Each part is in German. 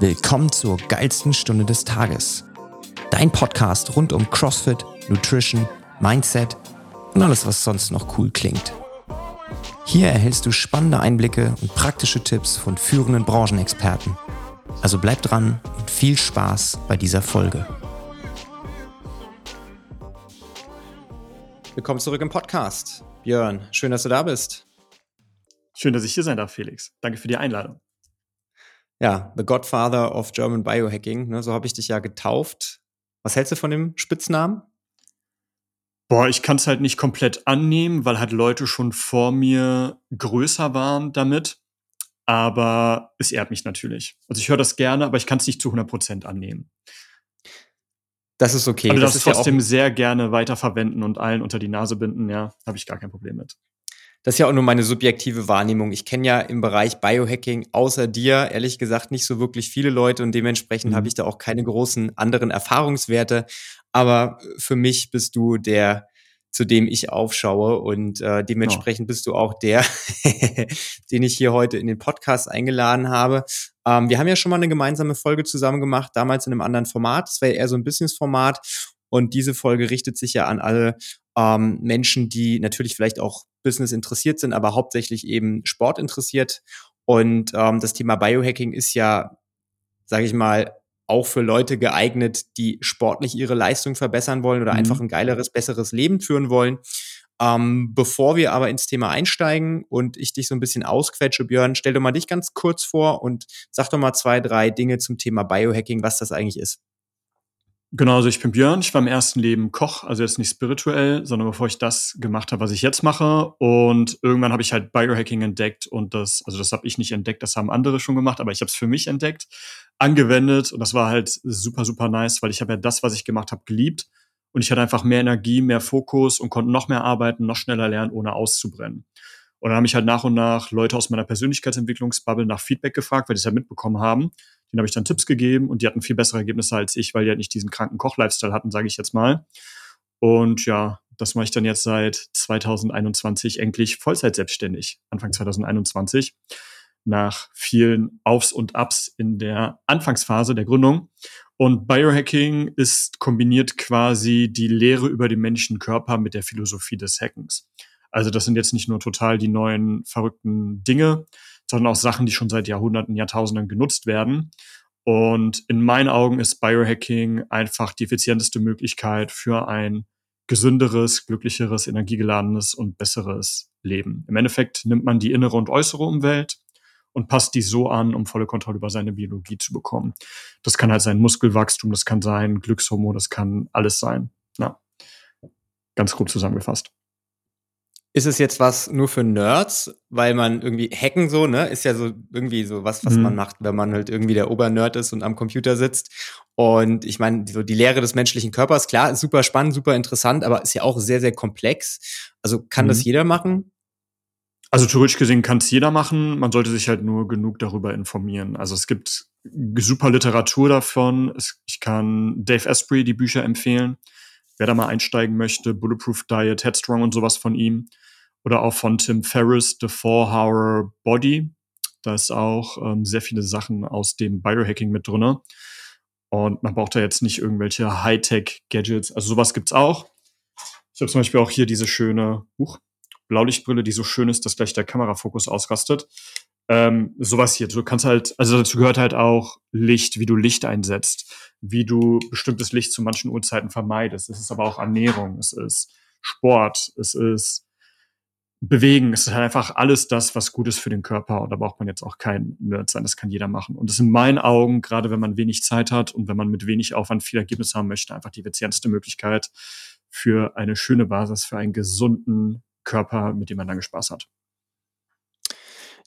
Willkommen zur geilsten Stunde des Tages. Dein Podcast rund um CrossFit, Nutrition, Mindset und alles, was sonst noch cool klingt. Hier erhältst du spannende Einblicke und praktische Tipps von führenden Branchenexperten. Also bleib dran und viel Spaß bei dieser Folge. Willkommen zurück im Podcast. Björn, schön, dass du da bist. Schön, dass ich hier sein darf, Felix. Danke für die Einladung ja, The Godfather of German Biohacking, ne, so habe ich dich ja getauft. Was hältst du von dem Spitznamen? Boah, ich kann es halt nicht komplett annehmen, weil halt Leute schon vor mir größer waren damit. Aber es ehrt mich natürlich. Also ich höre das gerne, aber ich kann es nicht zu 100% annehmen. Das ist okay. Aber das, das ist trotzdem ja sehr gerne weiterverwenden und allen unter die Nase binden, ja, habe ich gar kein Problem mit das ist ja auch nur meine subjektive Wahrnehmung. Ich kenne ja im Bereich Biohacking außer dir ehrlich gesagt nicht so wirklich viele Leute und dementsprechend mhm. habe ich da auch keine großen anderen Erfahrungswerte. Aber für mich bist du der, zu dem ich aufschaue und äh, dementsprechend oh. bist du auch der, den ich hier heute in den Podcast eingeladen habe. Ähm, wir haben ja schon mal eine gemeinsame Folge zusammen gemacht, damals in einem anderen Format. Das wäre eher so ein Business-Format. Und diese Folge richtet sich ja an alle ähm, Menschen, die natürlich vielleicht auch Business interessiert sind, aber hauptsächlich eben Sport interessiert. Und ähm, das Thema Biohacking ist ja, sage ich mal, auch für Leute geeignet, die sportlich ihre Leistung verbessern wollen oder mhm. einfach ein geileres, besseres Leben führen wollen. Ähm, bevor wir aber ins Thema einsteigen und ich dich so ein bisschen ausquetsche, Björn, stell doch mal dich ganz kurz vor und sag doch mal zwei, drei Dinge zum Thema Biohacking, was das eigentlich ist. Genau, also ich bin Björn, ich war im ersten Leben Koch, also jetzt nicht spirituell, sondern bevor ich das gemacht habe, was ich jetzt mache. Und irgendwann habe ich halt Biohacking entdeckt und das, also das habe ich nicht entdeckt, das haben andere schon gemacht, aber ich habe es für mich entdeckt, angewendet und das war halt super, super nice, weil ich habe ja das, was ich gemacht habe, geliebt. Und ich hatte einfach mehr Energie, mehr Fokus und konnte noch mehr arbeiten, noch schneller lernen, ohne auszubrennen. Und dann habe ich halt nach und nach Leute aus meiner Persönlichkeitsentwicklungsbubble nach Feedback gefragt, weil die es ja mitbekommen haben. Den habe ich dann Tipps gegeben und die hatten viel bessere Ergebnisse als ich, weil die halt nicht diesen kranken Koch-Lifestyle hatten, sage ich jetzt mal. Und ja, das mache ich dann jetzt seit 2021 endlich Vollzeit selbstständig, Anfang 2021, nach vielen Aufs und Ups in der Anfangsphase der Gründung. Und Biohacking ist kombiniert quasi die Lehre über den menschlichen Körper mit der Philosophie des Hackens. Also das sind jetzt nicht nur total die neuen verrückten Dinge, sondern auch Sachen, die schon seit Jahrhunderten, Jahrtausenden genutzt werden. Und in meinen Augen ist Biohacking einfach die effizienteste Möglichkeit für ein gesünderes, glücklicheres, energiegeladenes und besseres Leben. Im Endeffekt nimmt man die innere und äußere Umwelt und passt die so an, um volle Kontrolle über seine Biologie zu bekommen. Das kann halt sein Muskelwachstum, das kann sein Glückshormon, das kann alles sein. Ja. Ganz grob zusammengefasst. Ist es jetzt was nur für Nerds, weil man irgendwie hacken so, ne, ist ja so irgendwie so was, was mhm. man macht, wenn man halt irgendwie der Obernerd ist und am Computer sitzt. Und ich meine, so die Lehre des menschlichen Körpers, klar, ist super spannend, super interessant, aber ist ja auch sehr, sehr komplex. Also kann mhm. das jeder machen? Also theoretisch gesehen kann es jeder machen. Man sollte sich halt nur genug darüber informieren. Also es gibt super Literatur davon. Ich kann Dave Asprey die Bücher empfehlen. Wer da mal einsteigen möchte, Bulletproof Diet, Headstrong und sowas von ihm. Oder auch von Tim Ferriss, The Four-Hour Body. Da ist auch ähm, sehr viele Sachen aus dem Biohacking mit drinne. Und man braucht da jetzt nicht irgendwelche Hightech-Gadgets. Also sowas gibt's auch. Ich habe zum Beispiel auch hier diese schöne Huch, Blaulichtbrille, die so schön ist, dass gleich der Kamerafokus ausrastet. Ähm, sowas hier. Du kannst halt, also dazu gehört halt auch Licht, wie du Licht einsetzt, wie du bestimmtes Licht zu manchen Uhrzeiten vermeidest. Es ist aber auch Ernährung, es ist Sport, es ist bewegen. Es ist halt einfach alles das, was gut ist für den Körper. Und da braucht man jetzt auch kein Nerd sein. Das kann jeder machen. Und das ist in meinen Augen, gerade wenn man wenig Zeit hat und wenn man mit wenig Aufwand viel Ergebnis haben möchte, einfach die effizienteste Möglichkeit für eine schöne Basis, für einen gesunden Körper, mit dem man lange Spaß hat.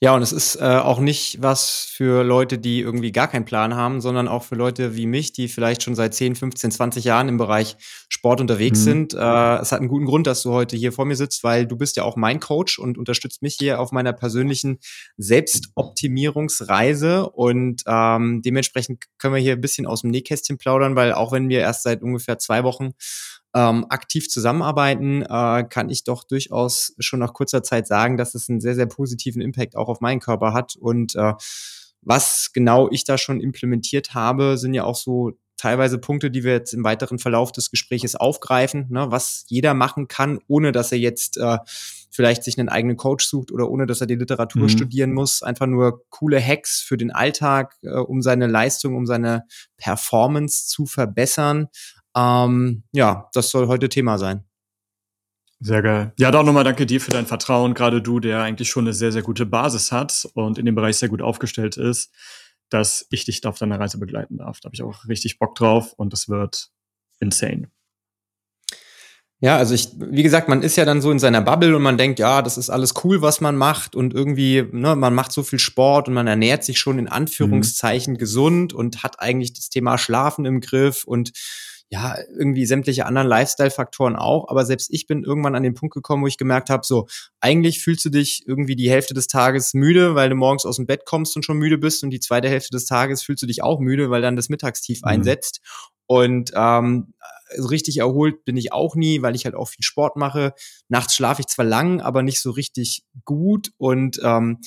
Ja, und es ist äh, auch nicht was für Leute, die irgendwie gar keinen Plan haben, sondern auch für Leute wie mich, die vielleicht schon seit 10, 15, 20 Jahren im Bereich Sport unterwegs mhm. sind. Äh, es hat einen guten Grund, dass du heute hier vor mir sitzt, weil du bist ja auch mein Coach und unterstützt mich hier auf meiner persönlichen Selbstoptimierungsreise. Und ähm, dementsprechend können wir hier ein bisschen aus dem Nähkästchen plaudern, weil auch wenn wir erst seit ungefähr zwei Wochen ähm, aktiv zusammenarbeiten, äh, kann ich doch durchaus schon nach kurzer Zeit sagen, dass es einen sehr, sehr positiven Impact auch auf meinen Körper hat. Und äh, was genau ich da schon implementiert habe, sind ja auch so teilweise Punkte, die wir jetzt im weiteren Verlauf des Gespräches aufgreifen, ne, was jeder machen kann, ohne dass er jetzt äh, vielleicht sich einen eigenen Coach sucht oder ohne dass er die Literatur mhm. studieren muss. Einfach nur coole Hacks für den Alltag, äh, um seine Leistung, um seine Performance zu verbessern. Ähm, ja, das soll heute Thema sein. Sehr geil. Ja, doch nochmal danke dir für dein Vertrauen. Gerade du, der eigentlich schon eine sehr, sehr gute Basis hat und in dem Bereich sehr gut aufgestellt ist dass ich dich da auf deiner Reise begleiten darf. Da habe ich auch richtig Bock drauf und das wird insane. Ja, also ich, wie gesagt, man ist ja dann so in seiner Bubble und man denkt, ja, das ist alles cool, was man macht und irgendwie, ne, man macht so viel Sport und man ernährt sich schon in Anführungszeichen mhm. gesund und hat eigentlich das Thema Schlafen im Griff und ja, irgendwie sämtliche anderen Lifestyle-Faktoren auch. Aber selbst ich bin irgendwann an den Punkt gekommen, wo ich gemerkt habe, so, eigentlich fühlst du dich irgendwie die Hälfte des Tages müde, weil du morgens aus dem Bett kommst und schon müde bist. Und die zweite Hälfte des Tages fühlst du dich auch müde, weil dann das Mittagstief mhm. einsetzt. Und ähm, so richtig erholt bin ich auch nie, weil ich halt auch viel Sport mache. Nachts schlafe ich zwar lang, aber nicht so richtig gut. Und ähm,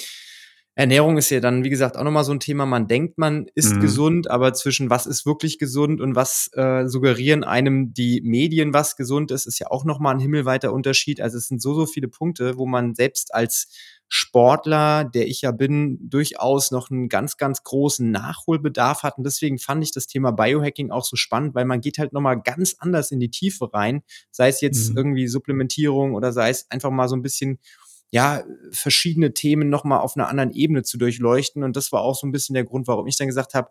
Ernährung ist ja dann, wie gesagt, auch nochmal so ein Thema. Man denkt, man ist mhm. gesund, aber zwischen was ist wirklich gesund und was äh, suggerieren einem die Medien, was gesund ist, ist ja auch nochmal ein himmelweiter Unterschied. Also es sind so, so viele Punkte, wo man selbst als Sportler, der ich ja bin, durchaus noch einen ganz, ganz großen Nachholbedarf hat. Und deswegen fand ich das Thema Biohacking auch so spannend, weil man geht halt nochmal ganz anders in die Tiefe rein. Sei es jetzt mhm. irgendwie Supplementierung oder sei es einfach mal so ein bisschen ja, verschiedene Themen nochmal auf einer anderen Ebene zu durchleuchten. Und das war auch so ein bisschen der Grund, warum ich dann gesagt habe,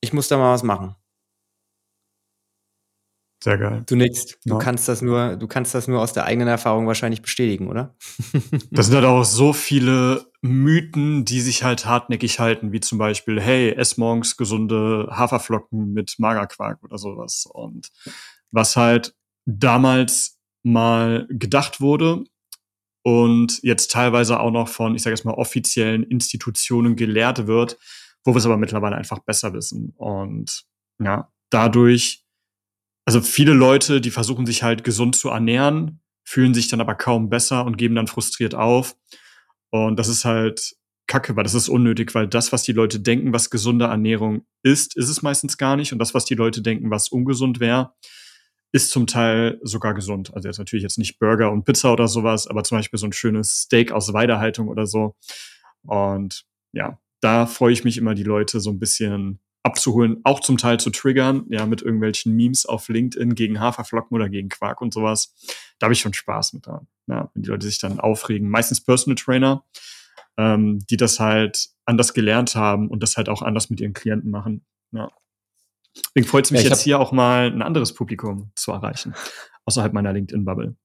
ich muss da mal was machen. Sehr geil. Du nix. Du ja. kannst das nur, du kannst das nur aus der eigenen Erfahrung wahrscheinlich bestätigen, oder? das sind halt auch so viele Mythen, die sich halt hartnäckig halten, wie zum Beispiel, hey, ess morgens gesunde Haferflocken mit Magerquark oder sowas. Und was halt damals mal gedacht wurde, und jetzt teilweise auch noch von, ich sage jetzt mal, offiziellen Institutionen gelehrt wird, wo wir es aber mittlerweile einfach besser wissen. Und ja, dadurch, also viele Leute, die versuchen sich halt gesund zu ernähren, fühlen sich dann aber kaum besser und geben dann frustriert auf. Und das ist halt Kacke, weil das ist unnötig, weil das, was die Leute denken, was gesunde Ernährung ist, ist es meistens gar nicht. Und das, was die Leute denken, was ungesund wäre, ist zum Teil sogar gesund. Also jetzt natürlich jetzt nicht Burger und Pizza oder sowas, aber zum Beispiel so ein schönes Steak aus Weidehaltung oder so. Und ja, da freue ich mich immer, die Leute so ein bisschen abzuholen, auch zum Teil zu triggern, ja, mit irgendwelchen Memes auf LinkedIn gegen Haferflocken oder gegen Quark und sowas. Da habe ich schon Spaß mit dran. Ja, wenn die Leute sich dann aufregen. Meistens Personal Trainer, ähm, die das halt anders gelernt haben und das halt auch anders mit ihren Klienten machen. Ja. Deswegen freut es mich ja, jetzt hier auch mal ein anderes Publikum zu erreichen, außerhalb meiner LinkedIn-Bubble.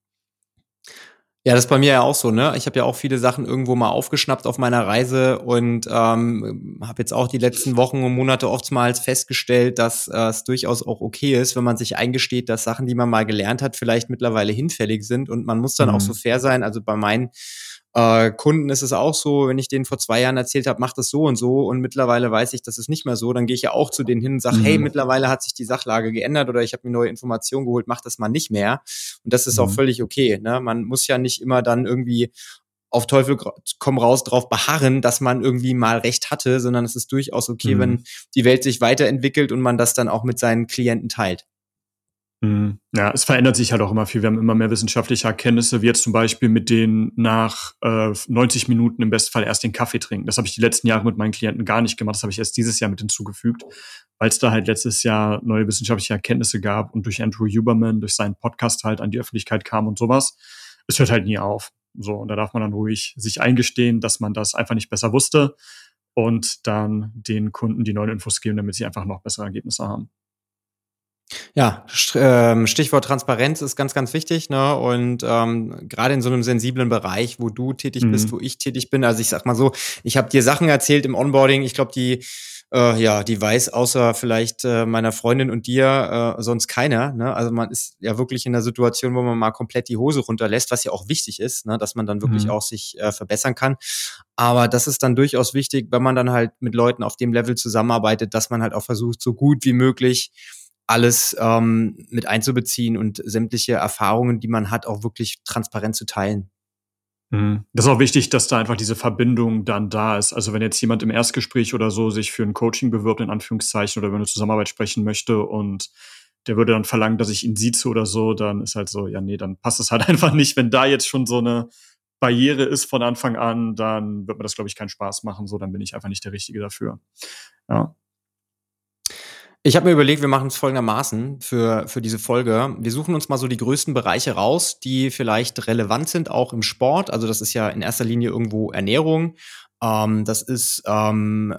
Ja, das ist bei mir ja auch so, ne? Ich habe ja auch viele Sachen irgendwo mal aufgeschnappt auf meiner Reise und ähm, habe jetzt auch die letzten Wochen und Monate oftmals festgestellt, dass äh, es durchaus auch okay ist, wenn man sich eingesteht, dass Sachen, die man mal gelernt hat, vielleicht mittlerweile hinfällig sind und man muss dann mhm. auch so fair sein. Also bei meinen äh, Kunden ist es auch so, wenn ich denen vor zwei Jahren erzählt habe, mach das so und so und mittlerweile weiß ich, das ist nicht mehr so, dann gehe ich ja auch zu denen hin und sage, mhm. hey, mittlerweile hat sich die Sachlage geändert oder ich habe mir neue Informationen geholt, mach das mal nicht mehr. Und das ist mhm. auch völlig okay. Ne? Man muss ja nicht immer dann irgendwie auf Teufel komm raus drauf beharren, dass man irgendwie mal recht hatte, sondern es ist durchaus okay, mhm. wenn die Welt sich weiterentwickelt und man das dann auch mit seinen Klienten teilt. Mhm. Ja, es verändert sich halt auch immer viel. Wir haben immer mehr wissenschaftliche Erkenntnisse, wie jetzt zum Beispiel mit denen nach äh, 90 Minuten im Bestfall erst den Kaffee trinken. Das habe ich die letzten Jahre mit meinen Klienten gar nicht gemacht. Das habe ich erst dieses Jahr mit hinzugefügt, weil es da halt letztes Jahr neue wissenschaftliche Erkenntnisse gab und durch Andrew Huberman, durch seinen Podcast halt an die Öffentlichkeit kam und sowas. Es hört halt nie auf. So, und da darf man dann ruhig sich eingestehen, dass man das einfach nicht besser wusste und dann den Kunden die neuen Infos geben, damit sie einfach noch bessere Ergebnisse haben. Ja, ähm, Stichwort Transparenz ist ganz, ganz wichtig. Ne? Und ähm, gerade in so einem sensiblen Bereich, wo du tätig mhm. bist, wo ich tätig bin. Also ich sag mal so, ich habe dir Sachen erzählt im Onboarding. Ich glaube, die äh, ja, die weiß außer vielleicht äh, meiner Freundin und dir äh, sonst keiner. Ne? Also man ist ja wirklich in der Situation, wo man mal komplett die Hose runterlässt, was ja auch wichtig ist, ne? dass man dann wirklich mhm. auch sich äh, verbessern kann. Aber das ist dann durchaus wichtig, wenn man dann halt mit Leuten auf dem Level zusammenarbeitet, dass man halt auch versucht, so gut wie möglich alles ähm, mit einzubeziehen und sämtliche Erfahrungen, die man hat, auch wirklich transparent zu teilen. Mhm. Das ist auch wichtig, dass da einfach diese Verbindung dann da ist. Also, wenn jetzt jemand im Erstgespräch oder so sich für ein Coaching bewirbt, in Anführungszeichen, oder über eine Zusammenarbeit sprechen möchte und der würde dann verlangen, dass ich ihn sieze oder so, dann ist halt so, ja, nee, dann passt es halt einfach nicht. Wenn da jetzt schon so eine Barriere ist von Anfang an, dann wird mir das, glaube ich, keinen Spaß machen. So, dann bin ich einfach nicht der Richtige dafür. Ja. Ich habe mir überlegt, wir machen es folgendermaßen für, für diese Folge. Wir suchen uns mal so die größten Bereiche raus, die vielleicht relevant sind, auch im Sport. Also das ist ja in erster Linie irgendwo Ernährung. Ähm, das ist ähm,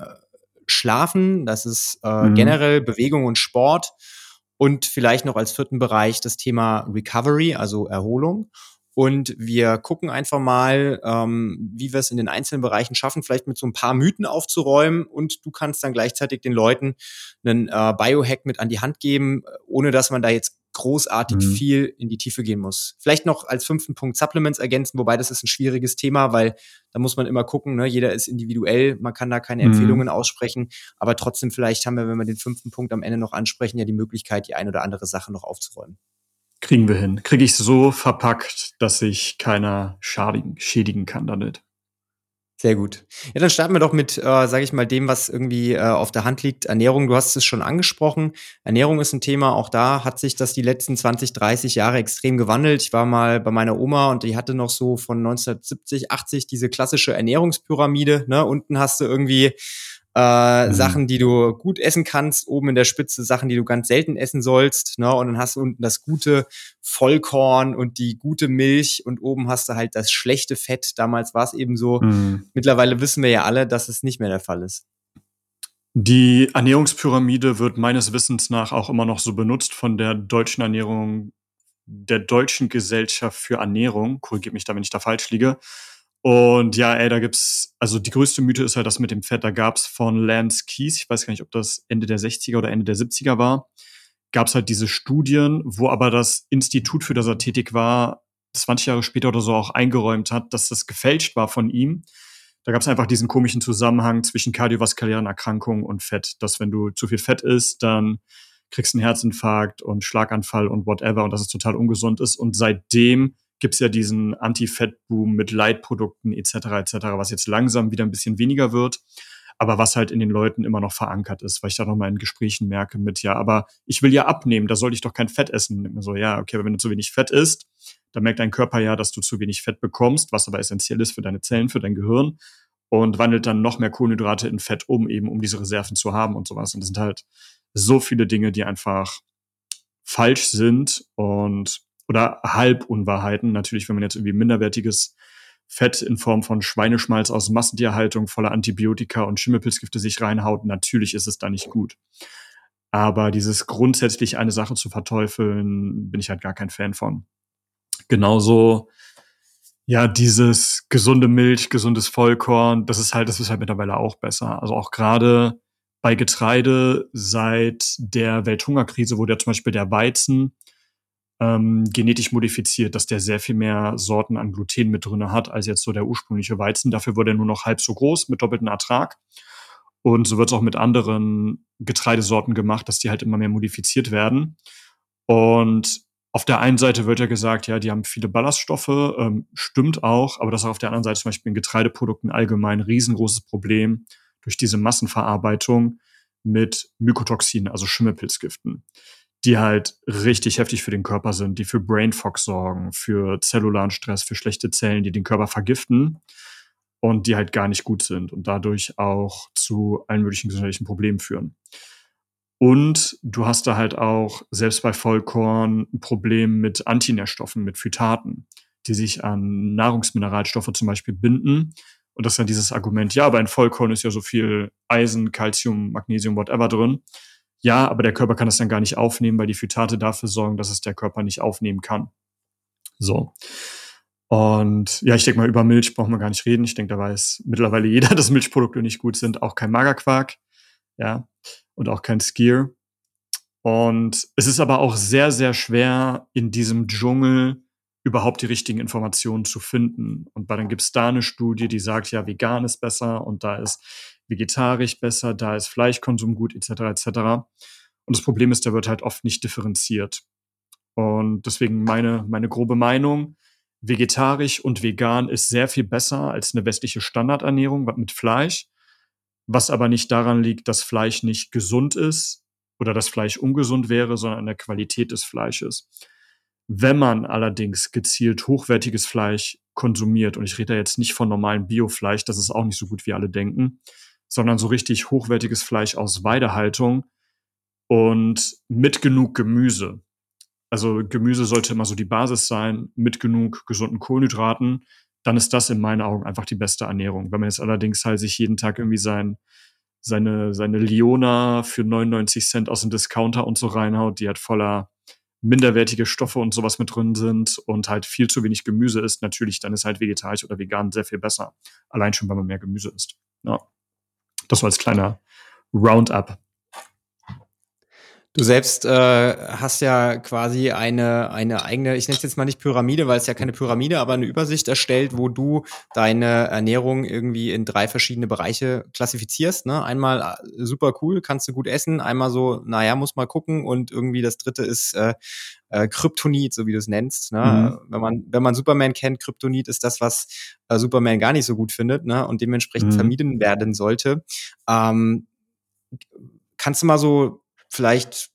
Schlafen, das ist äh, mhm. generell Bewegung und Sport. Und vielleicht noch als vierten Bereich das Thema Recovery, also Erholung. Und wir gucken einfach mal, ähm, wie wir es in den einzelnen Bereichen schaffen, vielleicht mit so ein paar Mythen aufzuräumen. Und du kannst dann gleichzeitig den Leuten einen äh, Biohack mit an die Hand geben, ohne dass man da jetzt großartig mhm. viel in die Tiefe gehen muss. Vielleicht noch als fünften Punkt Supplements ergänzen, wobei das ist ein schwieriges Thema, weil da muss man immer gucken, ne? jeder ist individuell, man kann da keine mhm. Empfehlungen aussprechen, aber trotzdem vielleicht haben wir, wenn wir den fünften Punkt am Ende noch ansprechen, ja die Möglichkeit, die ein oder andere Sache noch aufzuräumen. Kriegen wir hin. Kriege ich so verpackt, dass sich keiner schadigen, schädigen kann damit. Sehr gut. Ja, dann starten wir doch mit, äh, sage ich mal, dem, was irgendwie äh, auf der Hand liegt. Ernährung, du hast es schon angesprochen. Ernährung ist ein Thema. Auch da hat sich das die letzten 20, 30 Jahre extrem gewandelt. Ich war mal bei meiner Oma und die hatte noch so von 1970, 80 diese klassische Ernährungspyramide. Ne? Unten hast du irgendwie äh, mhm. Sachen, die du gut essen kannst, oben in der Spitze Sachen, die du ganz selten essen sollst, ne? Und dann hast du unten das gute Vollkorn und die gute Milch und oben hast du halt das schlechte Fett. Damals war es eben so. Mhm. Mittlerweile wissen wir ja alle, dass es nicht mehr der Fall ist. Die Ernährungspyramide wird meines Wissens nach auch immer noch so benutzt von der deutschen Ernährung, der deutschen Gesellschaft für Ernährung. Korrigiert mich da, wenn ich da falsch liege. Und ja, ey, da gibt's, also die größte Mythe ist halt das mit dem Fett. Da gab's von Lance Keys, ich weiß gar nicht, ob das Ende der 60er oder Ende der 70er war, gab's halt diese Studien, wo aber das Institut, für das er tätig war, 20 Jahre später oder so auch eingeräumt hat, dass das gefälscht war von ihm. Da gab's einfach diesen komischen Zusammenhang zwischen kardiovaskulären Erkrankungen und Fett, dass wenn du zu viel Fett isst, dann kriegst du einen Herzinfarkt und Schlaganfall und whatever und dass es total ungesund ist. Und seitdem gibt's ja diesen Anti-Fett-Boom mit Leitprodukten etc. etc., was jetzt langsam wieder ein bisschen weniger wird, aber was halt in den Leuten immer noch verankert ist, weil ich da noch mal in Gesprächen merke mit, ja, aber ich will ja abnehmen, da sollte ich doch kein Fett essen. So, ja, okay, wenn du zu wenig Fett isst, dann merkt dein Körper ja, dass du zu wenig Fett bekommst, was aber essentiell ist für deine Zellen, für dein Gehirn und wandelt dann noch mehr Kohlenhydrate in Fett um, eben um diese Reserven zu haben und sowas. Und das sind halt so viele Dinge, die einfach falsch sind und oder Halbunwahrheiten. Natürlich, wenn man jetzt irgendwie minderwertiges Fett in Form von Schweineschmalz aus Massentierhaltung voller Antibiotika und Schimmelpilzgifte sich reinhaut, natürlich ist es da nicht gut. Aber dieses grundsätzlich eine Sache zu verteufeln, bin ich halt gar kein Fan von. Genauso, ja, dieses gesunde Milch, gesundes Vollkorn, das ist halt, das ist halt mittlerweile auch besser. Also auch gerade bei Getreide seit der Welthungerkrise wurde ja zum Beispiel der Weizen ähm, genetisch modifiziert, dass der sehr viel mehr Sorten an Gluten mit drinne hat als jetzt so der ursprüngliche Weizen. Dafür wurde er nur noch halb so groß mit doppeltem Ertrag. Und so wird es auch mit anderen Getreidesorten gemacht, dass die halt immer mehr modifiziert werden. Und auf der einen Seite wird ja gesagt, ja, die haben viele Ballaststoffe, ähm, stimmt auch, aber das ist auf der anderen Seite zum Beispiel in Getreideprodukten allgemein ein riesengroßes Problem durch diese Massenverarbeitung mit Mykotoxinen, also Schimmelpilzgiften die halt richtig heftig für den Körper sind, die für Brain Fog sorgen, für zellularen Stress, für schlechte Zellen, die den Körper vergiften und die halt gar nicht gut sind und dadurch auch zu allen möglichen gesundheitlichen Problemen führen. Und du hast da halt auch selbst bei Vollkorn ein Problem mit Antinährstoffen, mit Phytaten, die sich an Nahrungsmineralstoffe zum Beispiel binden. Und das ist ja dieses Argument, ja, aber in Vollkorn ist ja so viel Eisen, Calcium, Magnesium, whatever drin. Ja, aber der Körper kann das dann gar nicht aufnehmen, weil die Phytate dafür sorgen, dass es der Körper nicht aufnehmen kann. So. Und ja, ich denke mal, über Milch brauchen wir gar nicht reden. Ich denke, da weiß mittlerweile jeder, dass Milchprodukte nicht gut sind. Auch kein Magerquark. Ja. Und auch kein Skier. Und es ist aber auch sehr, sehr schwer, in diesem Dschungel überhaupt die richtigen Informationen zu finden. Und dann gibt es da eine Studie, die sagt, ja, vegan ist besser und da ist vegetarisch besser, da ist Fleischkonsum gut, etc. etc. Und das Problem ist, der wird halt oft nicht differenziert. Und deswegen meine, meine grobe Meinung, vegetarisch und vegan ist sehr viel besser als eine westliche Standardernährung mit Fleisch, was aber nicht daran liegt, dass Fleisch nicht gesund ist oder dass Fleisch ungesund wäre, sondern an der Qualität des Fleisches. Wenn man allerdings gezielt hochwertiges Fleisch konsumiert, und ich rede da jetzt nicht von normalem Biofleisch, das ist auch nicht so gut, wie alle denken, sondern so richtig hochwertiges Fleisch aus Weidehaltung und mit genug Gemüse, also Gemüse sollte immer so die Basis sein, mit genug gesunden Kohlenhydraten. Dann ist das in meinen Augen einfach die beste Ernährung. Wenn man jetzt allerdings halt sich jeden Tag irgendwie sein, seine, seine Liona für 99 Cent aus dem Discounter und so reinhaut, die halt voller minderwertige Stoffe und sowas mit drin sind und halt viel zu wenig Gemüse isst, natürlich, dann ist halt vegetarisch oder vegan sehr viel besser. Allein schon, weil man mehr Gemüse isst. Ja. Das so als kleiner Roundup. Du selbst äh, hast ja quasi eine, eine eigene, ich nenne es jetzt mal nicht Pyramide, weil es ja keine Pyramide, aber eine Übersicht erstellt, wo du deine Ernährung irgendwie in drei verschiedene Bereiche klassifizierst. Ne? Einmal äh, super cool, kannst du gut essen, einmal so, naja, muss mal gucken und irgendwie das dritte ist äh, äh, Kryptonit, so wie du es nennst. Ne? Mhm. Wenn man wenn man Superman kennt, Kryptonit ist das, was äh, Superman gar nicht so gut findet ne? und dementsprechend mhm. vermieden werden sollte. Ähm, kannst du mal so vielleicht,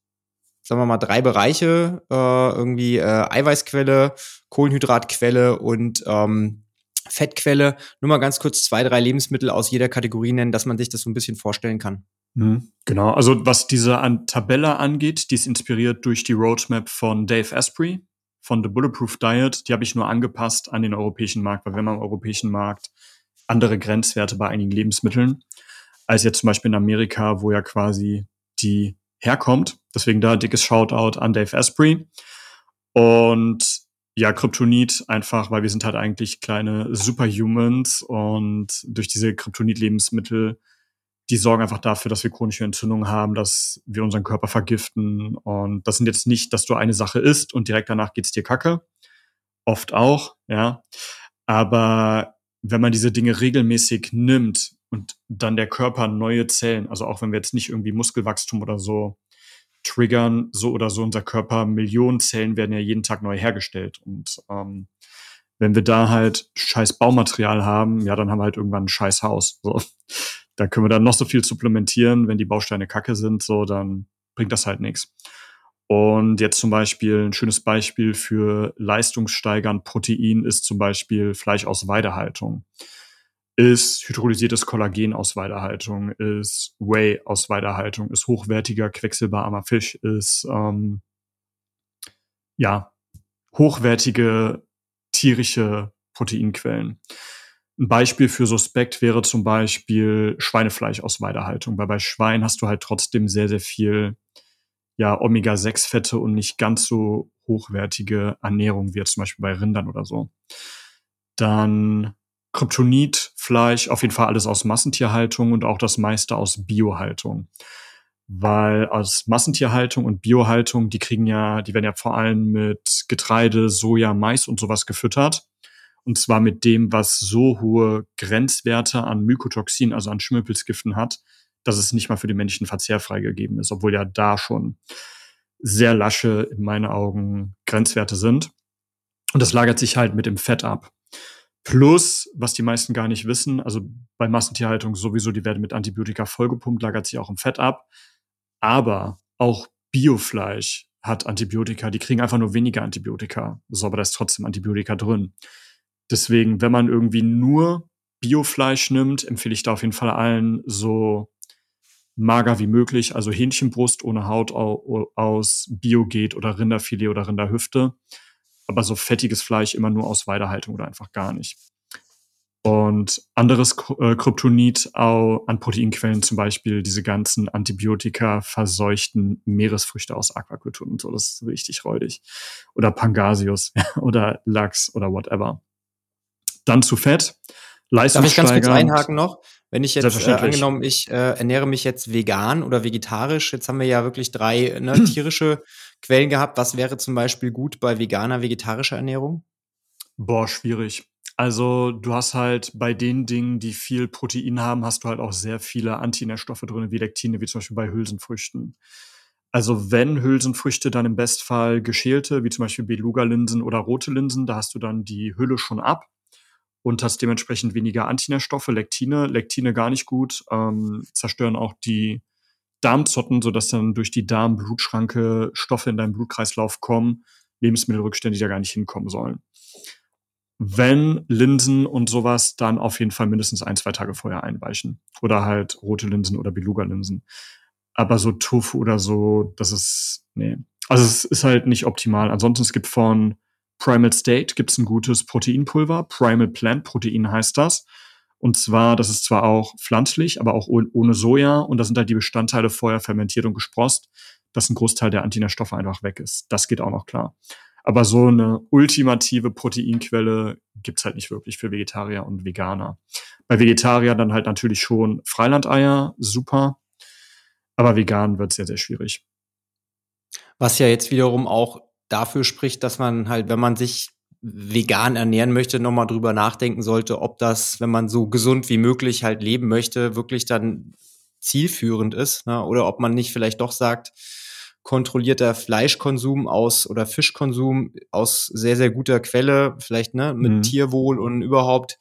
sagen wir mal, drei Bereiche, äh, irgendwie äh, Eiweißquelle, Kohlenhydratquelle und ähm, Fettquelle. Nur mal ganz kurz zwei, drei Lebensmittel aus jeder Kategorie nennen, dass man sich das so ein bisschen vorstellen kann. Mhm, genau, also was diese an Tabelle angeht, die ist inspiriert durch die Roadmap von Dave Asprey von The Bulletproof Diet. Die habe ich nur angepasst an den europäischen Markt, weil wir haben am europäischen Markt andere Grenzwerte bei einigen Lebensmitteln als jetzt zum Beispiel in Amerika, wo ja quasi die herkommt. Deswegen da dickes Shoutout an Dave Asprey. Und ja, Kryptonit einfach, weil wir sind halt eigentlich kleine Superhumans und durch diese Kryptonit-Lebensmittel, die sorgen einfach dafür, dass wir chronische Entzündungen haben, dass wir unseren Körper vergiften. Und das sind jetzt nicht, dass du eine Sache isst und direkt danach geht's dir kacke. Oft auch, ja. Aber wenn man diese Dinge regelmäßig nimmt, und dann der Körper neue Zellen, also auch wenn wir jetzt nicht irgendwie Muskelwachstum oder so triggern, so oder so unser Körper, Millionen Zellen werden ja jeden Tag neu hergestellt. Und ähm, wenn wir da halt scheiß Baumaterial haben, ja, dann haben wir halt irgendwann ein scheiß Haus. So. Da können wir dann noch so viel supplementieren, wenn die Bausteine kacke sind, so, dann bringt das halt nichts. Und jetzt zum Beispiel ein schönes Beispiel für leistungssteigernd Protein ist zum Beispiel Fleisch aus Weidehaltung ist hydrolysiertes Kollagen aus Weidehaltung, ist Whey aus Weidehaltung, ist hochwertiger, quecksilberarmer Fisch, ist ähm, ja hochwertige tierische Proteinquellen. Ein Beispiel für Suspekt wäre zum Beispiel Schweinefleisch aus Weidehaltung, weil bei Schwein hast du halt trotzdem sehr, sehr viel ja, Omega-6-Fette und nicht ganz so hochwertige Ernährung wie jetzt zum Beispiel bei Rindern oder so. Dann Kryptonit, Fleisch, auf jeden Fall alles aus Massentierhaltung und auch das meiste aus Biohaltung. Weil aus Massentierhaltung und Biohaltung, die kriegen ja, die werden ja vor allem mit Getreide, Soja, Mais und sowas gefüttert. Und zwar mit dem, was so hohe Grenzwerte an Mykotoxin, also an Schimmelpilzgiften hat, dass es nicht mal für den menschlichen Verzehr freigegeben ist, obwohl ja da schon sehr lasche, in meinen Augen, Grenzwerte sind. Und das lagert sich halt mit dem Fett ab. Plus, was die meisten gar nicht wissen, also bei Massentierhaltung sowieso, die werden mit Antibiotika vollgepumpt, lagert sich auch im Fett ab. Aber auch Biofleisch hat Antibiotika, die kriegen einfach nur weniger Antibiotika. So, aber da ist trotzdem Antibiotika drin. Deswegen, wenn man irgendwie nur Biofleisch nimmt, empfehle ich da auf jeden Fall allen so mager wie möglich, also Hähnchenbrust ohne Haut aus Bio geht oder Rinderfilet oder Rinderhüfte aber so fettiges Fleisch immer nur aus Weidehaltung oder einfach gar nicht. Und anderes äh, Kryptonit an Proteinquellen, zum Beispiel diese ganzen Antibiotika verseuchten Meeresfrüchte aus Aquakulturen und so, das ist richtig räudig. Oder Pangasius oder Lachs oder whatever. Dann zu Fett. Darf ich ganz kurz einhaken noch? Wenn ich jetzt, äh, angenommen, ich äh, ernähre mich jetzt vegan oder vegetarisch, jetzt haben wir ja wirklich drei ne, tierische Quellen gehabt. Was wäre zum Beispiel gut bei veganer, vegetarischer Ernährung? Boah, schwierig. Also du hast halt bei den Dingen, die viel Protein haben, hast du halt auch sehr viele Antinährstoffe drin, wie Lektine, wie zum Beispiel bei Hülsenfrüchten. Also wenn Hülsenfrüchte, dann im Bestfall geschälte, wie zum Beispiel Beluga-Linsen oder rote Linsen. Da hast du dann die Hülle schon ab und hast dementsprechend weniger Antinährstoffe, Lektine. Lektine gar nicht gut, ähm, zerstören auch die Darmzotten, sodass dann durch die Darmblutschranke Stoffe in deinen Blutkreislauf kommen, Lebensmittelrückstände, die da gar nicht hinkommen sollen. Wenn Linsen und sowas, dann auf jeden Fall mindestens ein, zwei Tage vorher einweichen. Oder halt rote Linsen oder Beluga-Linsen. Aber so Tofu oder so, das ist, nee. Also es ist halt nicht optimal. Ansonsten, es gibt von Primal State gibt's ein gutes Proteinpulver. Primal Plant Protein heißt das. Und zwar, das ist zwar auch pflanzlich, aber auch ohne Soja. Und da sind halt die Bestandteile vorher fermentiert und gesprost, dass ein Großteil der Antinährstoffe einfach weg ist. Das geht auch noch klar. Aber so eine ultimative Proteinquelle gibt's halt nicht wirklich für Vegetarier und Veganer. Bei Vegetarier dann halt natürlich schon Freilandeier, super. Aber vegan wird sehr, sehr schwierig. Was ja jetzt wiederum auch dafür spricht, dass man halt, wenn man sich vegan ernähren möchte, nochmal drüber nachdenken sollte, ob das, wenn man so gesund wie möglich halt leben möchte, wirklich dann zielführend ist, ne? oder ob man nicht vielleicht doch sagt, kontrollierter Fleischkonsum aus oder Fischkonsum aus sehr, sehr guter Quelle, vielleicht ne, mit mhm. Tierwohl und überhaupt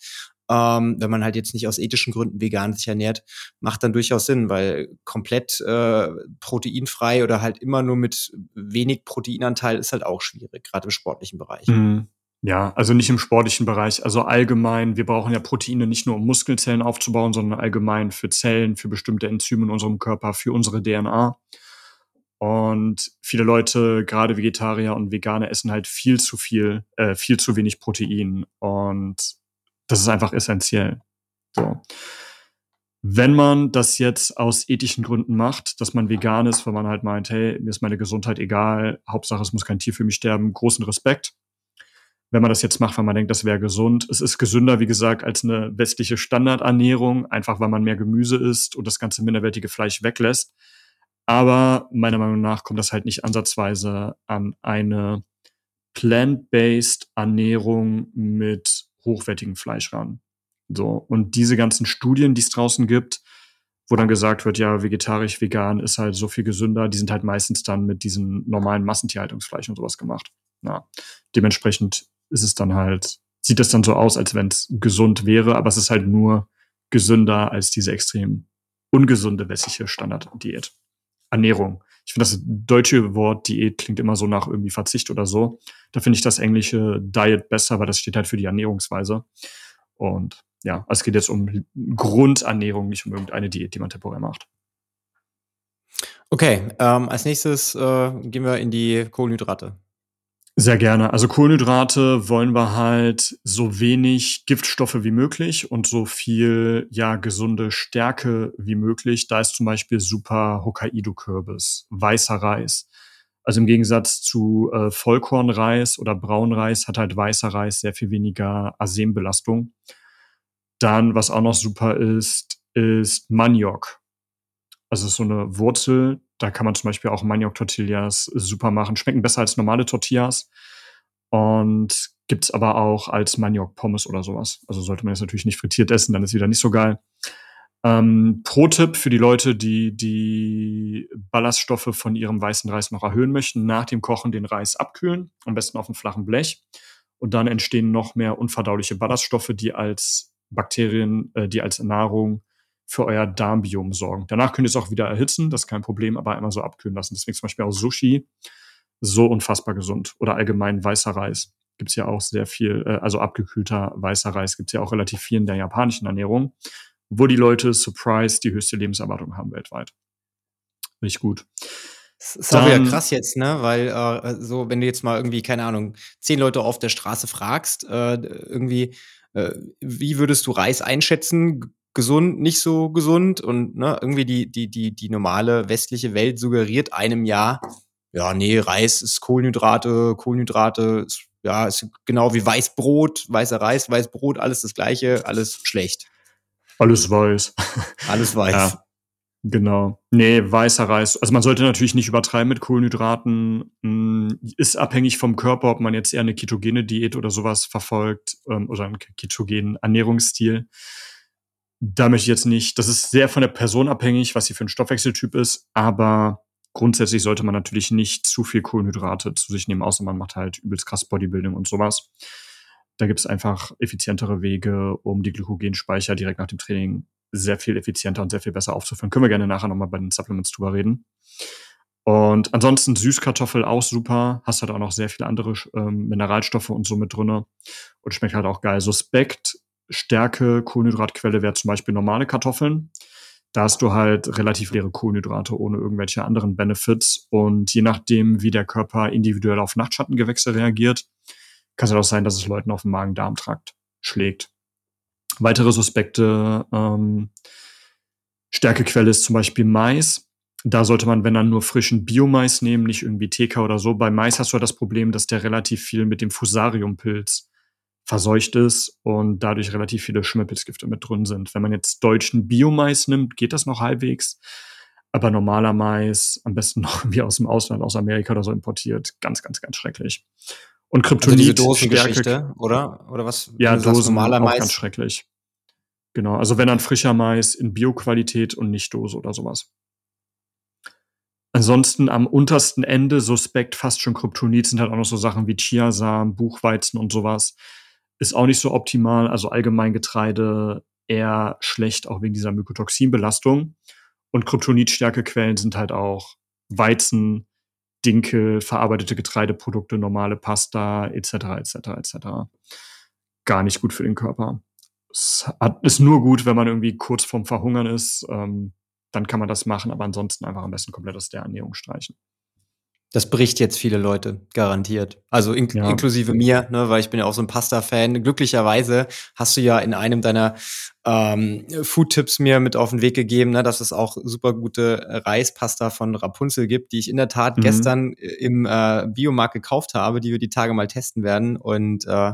ähm, wenn man halt jetzt nicht aus ethischen Gründen vegan sich ernährt, macht dann durchaus Sinn, weil komplett äh, proteinfrei oder halt immer nur mit wenig Proteinanteil ist halt auch schwierig, gerade im sportlichen Bereich. Mhm. Ja, also nicht im sportlichen Bereich. Also allgemein, wir brauchen ja Proteine nicht nur um Muskelzellen aufzubauen, sondern allgemein für Zellen, für bestimmte Enzyme in unserem Körper, für unsere DNA. Und viele Leute, gerade Vegetarier und Veganer, essen halt viel zu viel, äh, viel zu wenig Protein. Und das ist einfach essentiell. So. Wenn man das jetzt aus ethischen Gründen macht, dass man vegan ist, weil man halt meint, hey, mir ist meine Gesundheit egal, Hauptsache es muss kein Tier für mich sterben, großen Respekt. Wenn man das jetzt macht, weil man denkt, das wäre gesund. Es ist gesünder, wie gesagt, als eine westliche Standardernährung, einfach weil man mehr Gemüse isst und das ganze minderwertige Fleisch weglässt. Aber meiner Meinung nach kommt das halt nicht ansatzweise an eine plant-based Ernährung mit hochwertigen Fleisch ran. So. Und diese ganzen Studien, die es draußen gibt, wo dann gesagt wird, ja, vegetarisch, vegan ist halt so viel gesünder, die sind halt meistens dann mit diesem normalen Massentierhaltungsfleisch und sowas gemacht. Ja. Dementsprechend ist es dann halt, sieht es dann so aus, als wenn es gesund wäre, aber es ist halt nur gesünder als diese extrem ungesunde westliche Standarddiät. Ernährung. Ich finde das deutsche Wort Diät klingt immer so nach irgendwie Verzicht oder so. Da finde ich das englische Diet besser, weil das steht halt für die Ernährungsweise. Und ja, es geht jetzt um Grundernährung, nicht um irgendeine Diät, die man temporär macht. Okay, ähm, als nächstes äh, gehen wir in die Kohlenhydrate. Sehr gerne. Also Kohlenhydrate wollen wir halt so wenig Giftstoffe wie möglich und so viel, ja, gesunde Stärke wie möglich. Da ist zum Beispiel super Hokkaido-Kürbis, weißer Reis. Also im Gegensatz zu äh, Vollkornreis oder Braunreis hat halt weißer Reis sehr viel weniger Arsenbelastung. Dann, was auch noch super ist, ist Maniok. Also so eine Wurzel, da kann man zum Beispiel auch Maniok-Tortillas super machen. Schmecken besser als normale Tortillas. Und gibt's aber auch als Maniok-Pommes oder sowas. Also sollte man jetzt natürlich nicht frittiert essen, dann ist wieder nicht so geil. Ähm, Pro-Tipp für die Leute, die die Ballaststoffe von ihrem weißen Reis noch erhöhen möchten, nach dem Kochen den Reis abkühlen, am besten auf einem flachen Blech. Und dann entstehen noch mehr unverdauliche Ballaststoffe, die als Bakterien, äh, die als Nahrung für euer Darmbiom sorgen. Danach könnt ihr es auch wieder erhitzen, das ist kein Problem, aber einmal so abkühlen lassen. Deswegen zum Beispiel auch Sushi so unfassbar gesund. Oder allgemein weißer Reis. Gibt es ja auch sehr viel, äh, also abgekühlter weißer Reis gibt es ja auch relativ viel in der japanischen Ernährung, wo die Leute, surprise, die höchste Lebenserwartung haben weltweit. Richtig gut. Das ist auch wieder krass jetzt, ne? Weil äh, so, wenn du jetzt mal irgendwie, keine Ahnung, zehn Leute auf der Straße fragst, äh, irgendwie, äh, wie würdest du Reis einschätzen? Gesund, nicht so gesund und ne, irgendwie die, die, die, die normale westliche Welt suggeriert einem ja, ja, nee, Reis ist Kohlenhydrate, Kohlenhydrate ist, ja, ist genau wie Weißbrot, weißer Reis, Weißbrot, alles das gleiche, alles schlecht. Alles weiß. Alles weiß. Ja, genau. Nee, weißer Reis. Also man sollte natürlich nicht übertreiben mit Kohlenhydraten. Hm, ist abhängig vom Körper, ob man jetzt eher eine ketogene Diät oder sowas verfolgt ähm, oder einen ketogenen Ernährungsstil da möchte ich jetzt nicht, das ist sehr von der Person abhängig, was sie für ein Stoffwechseltyp ist, aber grundsätzlich sollte man natürlich nicht zu viel Kohlenhydrate zu sich nehmen, außer man macht halt übelst krass Bodybuilding und sowas. Da gibt es einfach effizientere Wege, um die Glykogenspeicher direkt nach dem Training sehr viel effizienter und sehr viel besser aufzufüllen. Können wir gerne nachher nochmal bei den Supplements drüber reden. Und ansonsten Süßkartoffel auch super. Hast halt auch noch sehr viele andere ähm, Mineralstoffe und so mit drinne Und schmeckt halt auch geil. Suspekt, Stärke, Kohlenhydratquelle wäre zum Beispiel normale Kartoffeln. Da hast du halt relativ leere Kohlenhydrate ohne irgendwelche anderen Benefits. Und je nachdem, wie der Körper individuell auf Nachtschattengewächse reagiert, kann es halt auch sein, dass es Leuten auf den Magen-Darm-Trakt schlägt. Weitere Suspekte, ähm, Stärkequelle ist zum Beispiel Mais. Da sollte man, wenn dann nur frischen Biomais nehmen, nicht irgendwie TK oder so. Bei Mais hast du halt das Problem, dass der relativ viel mit dem Fusariumpilz verseucht ist und dadurch relativ viele Schimmelpilzgifte mit drin sind. Wenn man jetzt deutschen Biomais nimmt, geht das noch halbwegs. Aber normaler Mais, am besten noch wie aus dem Ausland, aus Amerika oder so importiert, ganz, ganz, ganz schrecklich. Und Kryptonit. Also diese Dosengeschichte, oder? Oder was? Ja, Dosen, normaler auch Mais? ganz schrecklich. Genau, also wenn dann frischer Mais in Bioqualität und nicht Dose oder sowas. Ansonsten am untersten Ende suspekt fast schon Kryptonit sind halt auch noch so Sachen wie Chiasamen, Buchweizen und sowas. Ist auch nicht so optimal. Also allgemein Getreide eher schlecht, auch wegen dieser Mykotoxinbelastung. Und Kryptonitstärkequellen sind halt auch Weizen, Dinkel, verarbeitete Getreideprodukte, normale Pasta, etc., etc., etc. Gar nicht gut für den Körper. Es hat, ist nur gut, wenn man irgendwie kurz vorm Verhungern ist. Ähm, dann kann man das machen, aber ansonsten einfach am besten komplett aus der Ernährung streichen. Das bricht jetzt viele Leute, garantiert. Also in ja. inklusive mir, ne, weil ich bin ja auch so ein Pasta-Fan. Glücklicherweise hast du ja in einem deiner ähm, Food-Tipps mir mit auf den Weg gegeben, ne, dass es auch super gute Reispasta von Rapunzel gibt, die ich in der Tat mhm. gestern im äh, Biomarkt gekauft habe, die wir die Tage mal testen werden. Und äh,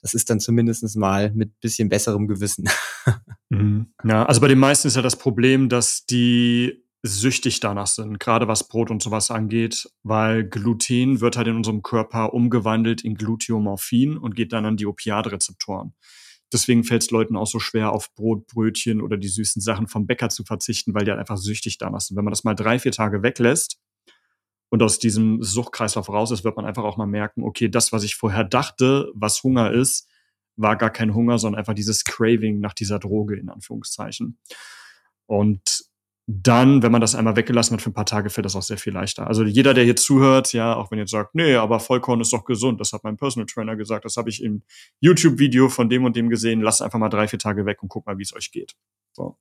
das ist dann zumindest mal mit bisschen besserem Gewissen. Mhm. Ja, also bei den meisten ist ja das Problem, dass die süchtig danach sind, gerade was Brot und sowas angeht, weil Gluten wird halt in unserem Körper umgewandelt in Gluteomorphin und geht dann an die Opiatrezeptoren. Deswegen fällt es Leuten auch so schwer, auf Brot, Brötchen oder die süßen Sachen vom Bäcker zu verzichten, weil die halt einfach süchtig danach sind. Wenn man das mal drei, vier Tage weglässt, und aus diesem Suchtkreislauf raus ist, wird man einfach auch mal merken, okay, das, was ich vorher dachte, was Hunger ist, war gar kein Hunger, sondern einfach dieses Craving nach dieser Droge, in Anführungszeichen. Und dann, wenn man das einmal weggelassen hat für ein paar Tage, fällt das auch sehr viel leichter. Also jeder, der hier zuhört, ja, auch wenn ihr sagt, nee, aber Vollkorn ist doch gesund, das hat mein Personal Trainer gesagt, das habe ich im YouTube-Video von dem und dem gesehen, lasst einfach mal drei, vier Tage weg und guck mal, wie es euch geht. So.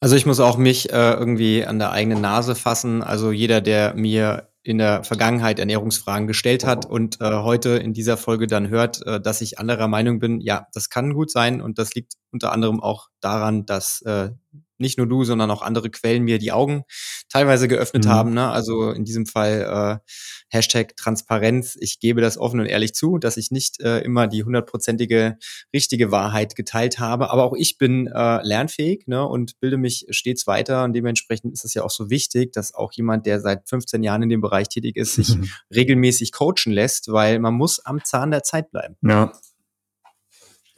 Also ich muss auch mich äh, irgendwie an der eigenen Nase fassen. Also jeder, der mir in der Vergangenheit Ernährungsfragen gestellt hat und äh, heute in dieser Folge dann hört, äh, dass ich anderer Meinung bin, ja, das kann gut sein und das liegt unter anderem auch daran, dass äh, nicht nur du, sondern auch andere Quellen mir die Augen teilweise geöffnet mhm. haben. Ne? Also in diesem Fall äh, Hashtag Transparenz. Ich gebe das offen und ehrlich zu, dass ich nicht äh, immer die hundertprozentige richtige Wahrheit geteilt habe. Aber auch ich bin äh, lernfähig ne? und bilde mich stets weiter. Und dementsprechend ist es ja auch so wichtig, dass auch jemand, der seit 15 Jahren in dem Bereich tätig ist, sich mhm. regelmäßig coachen lässt, weil man muss am Zahn der Zeit bleiben. Ja.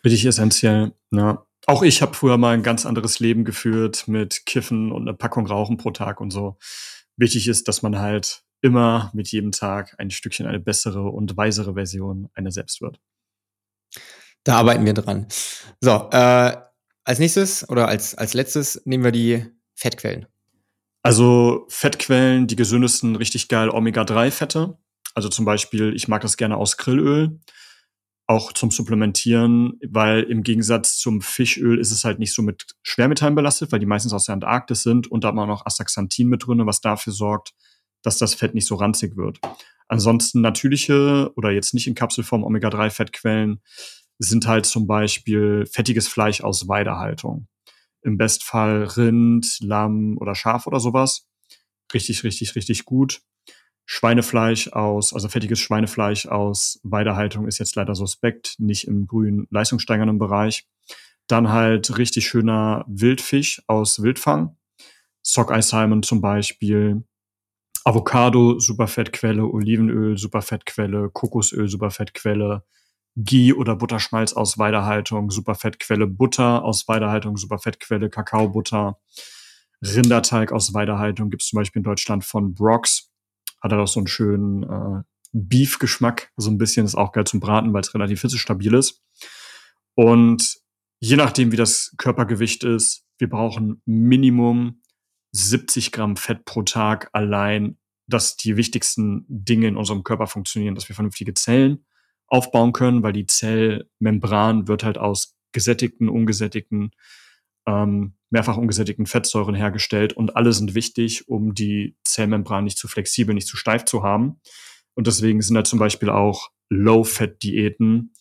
Richtig essentiell. Ja. Auch ich habe früher mal ein ganz anderes Leben geführt mit Kiffen und eine Packung Rauchen pro Tag und so. Wichtig ist, dass man halt immer mit jedem Tag ein Stückchen eine bessere und weisere Version einer selbst wird. Da arbeiten wir dran. So, äh, als nächstes oder als, als letztes nehmen wir die Fettquellen. Also Fettquellen, die gesündesten, richtig geil Omega-3-Fette. Also zum Beispiel, ich mag das gerne aus Grillöl auch zum Supplementieren, weil im Gegensatz zum Fischöl ist es halt nicht so mit Schwermetallen belastet, weil die meistens aus der Antarktis sind und da hat man noch Astaxanthin mit drin, was dafür sorgt, dass das Fett nicht so ranzig wird. Ansonsten natürliche oder jetzt nicht in Kapselform Omega-3-Fettquellen sind halt zum Beispiel fettiges Fleisch aus Weidehaltung. Im Bestfall Rind, Lamm oder Schaf oder sowas. Richtig, richtig, richtig gut. Schweinefleisch aus, also fettiges Schweinefleisch aus Weidehaltung ist jetzt leider suspekt, nicht im grünen leistungssteigernden Bereich. Dann halt richtig schöner Wildfisch aus Wildfang. Sockeye Salmon zum Beispiel. Avocado, Superfettquelle, Olivenöl, Superfettquelle, Kokosöl, Superfettquelle, Ghee oder Butterschmalz aus Weidehaltung, Superfettquelle, Butter aus Weidehaltung, Superfettquelle, Kakaobutter. Rinderteig aus Weidehaltung gibt es zum Beispiel in Deutschland von Brox. Hat er auch so einen schönen äh, Beef-Geschmack, so ein bisschen ist auch geil zum Braten, weil es relativ hitzestabil ist. Und je nachdem, wie das Körpergewicht ist, wir brauchen Minimum 70 Gramm Fett pro Tag allein, dass die wichtigsten Dinge in unserem Körper funktionieren, dass wir vernünftige Zellen aufbauen können, weil die Zellmembran wird halt aus gesättigten, ungesättigten, ähm, mehrfach ungesättigten Fettsäuren hergestellt und alle sind wichtig, um die Zellmembran nicht zu flexibel, nicht zu steif zu haben. Und deswegen sind da zum Beispiel auch Low-Fat-Diäten,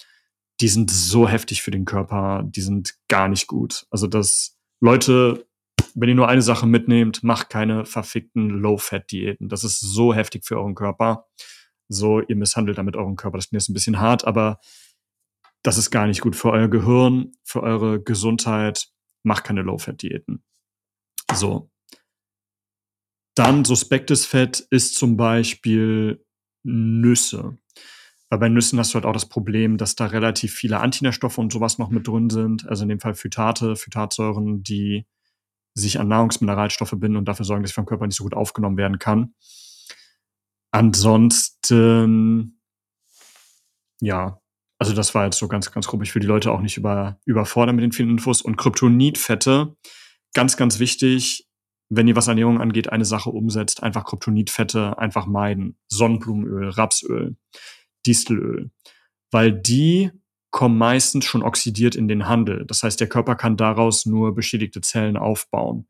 die sind so heftig für den Körper, die sind gar nicht gut. Also das Leute, wenn ihr nur eine Sache mitnehmt, macht keine verfickten Low-Fat-Diäten. Das ist so heftig für euren Körper. So, ihr misshandelt damit euren Körper. Das klingt jetzt ein bisschen hart, aber das ist gar nicht gut für euer Gehirn, für eure Gesundheit. Macht keine Low-Fat-Diäten. So. Dann suspektes Fett ist zum Beispiel Nüsse. Weil bei Nüssen hast du halt auch das Problem, dass da relativ viele Antinährstoffe und sowas noch mit drin sind. Also in dem Fall Phytate, Phytatsäuren, die sich an Nahrungsmineralstoffe binden und dafür sorgen, dass sie vom Körper nicht so gut aufgenommen werden kann. Ansonsten, ja, also das war jetzt so ganz, ganz grob. Ich will die Leute auch nicht über, überfordern mit den vielen Infos. Und Kryptonitfette, ganz, ganz wichtig, wenn ihr was Ernährung angeht, eine Sache umsetzt, einfach Kryptonitfette einfach meiden. Sonnenblumenöl, Rapsöl, Distelöl. Weil die kommen meistens schon oxidiert in den Handel. Das heißt, der Körper kann daraus nur beschädigte Zellen aufbauen.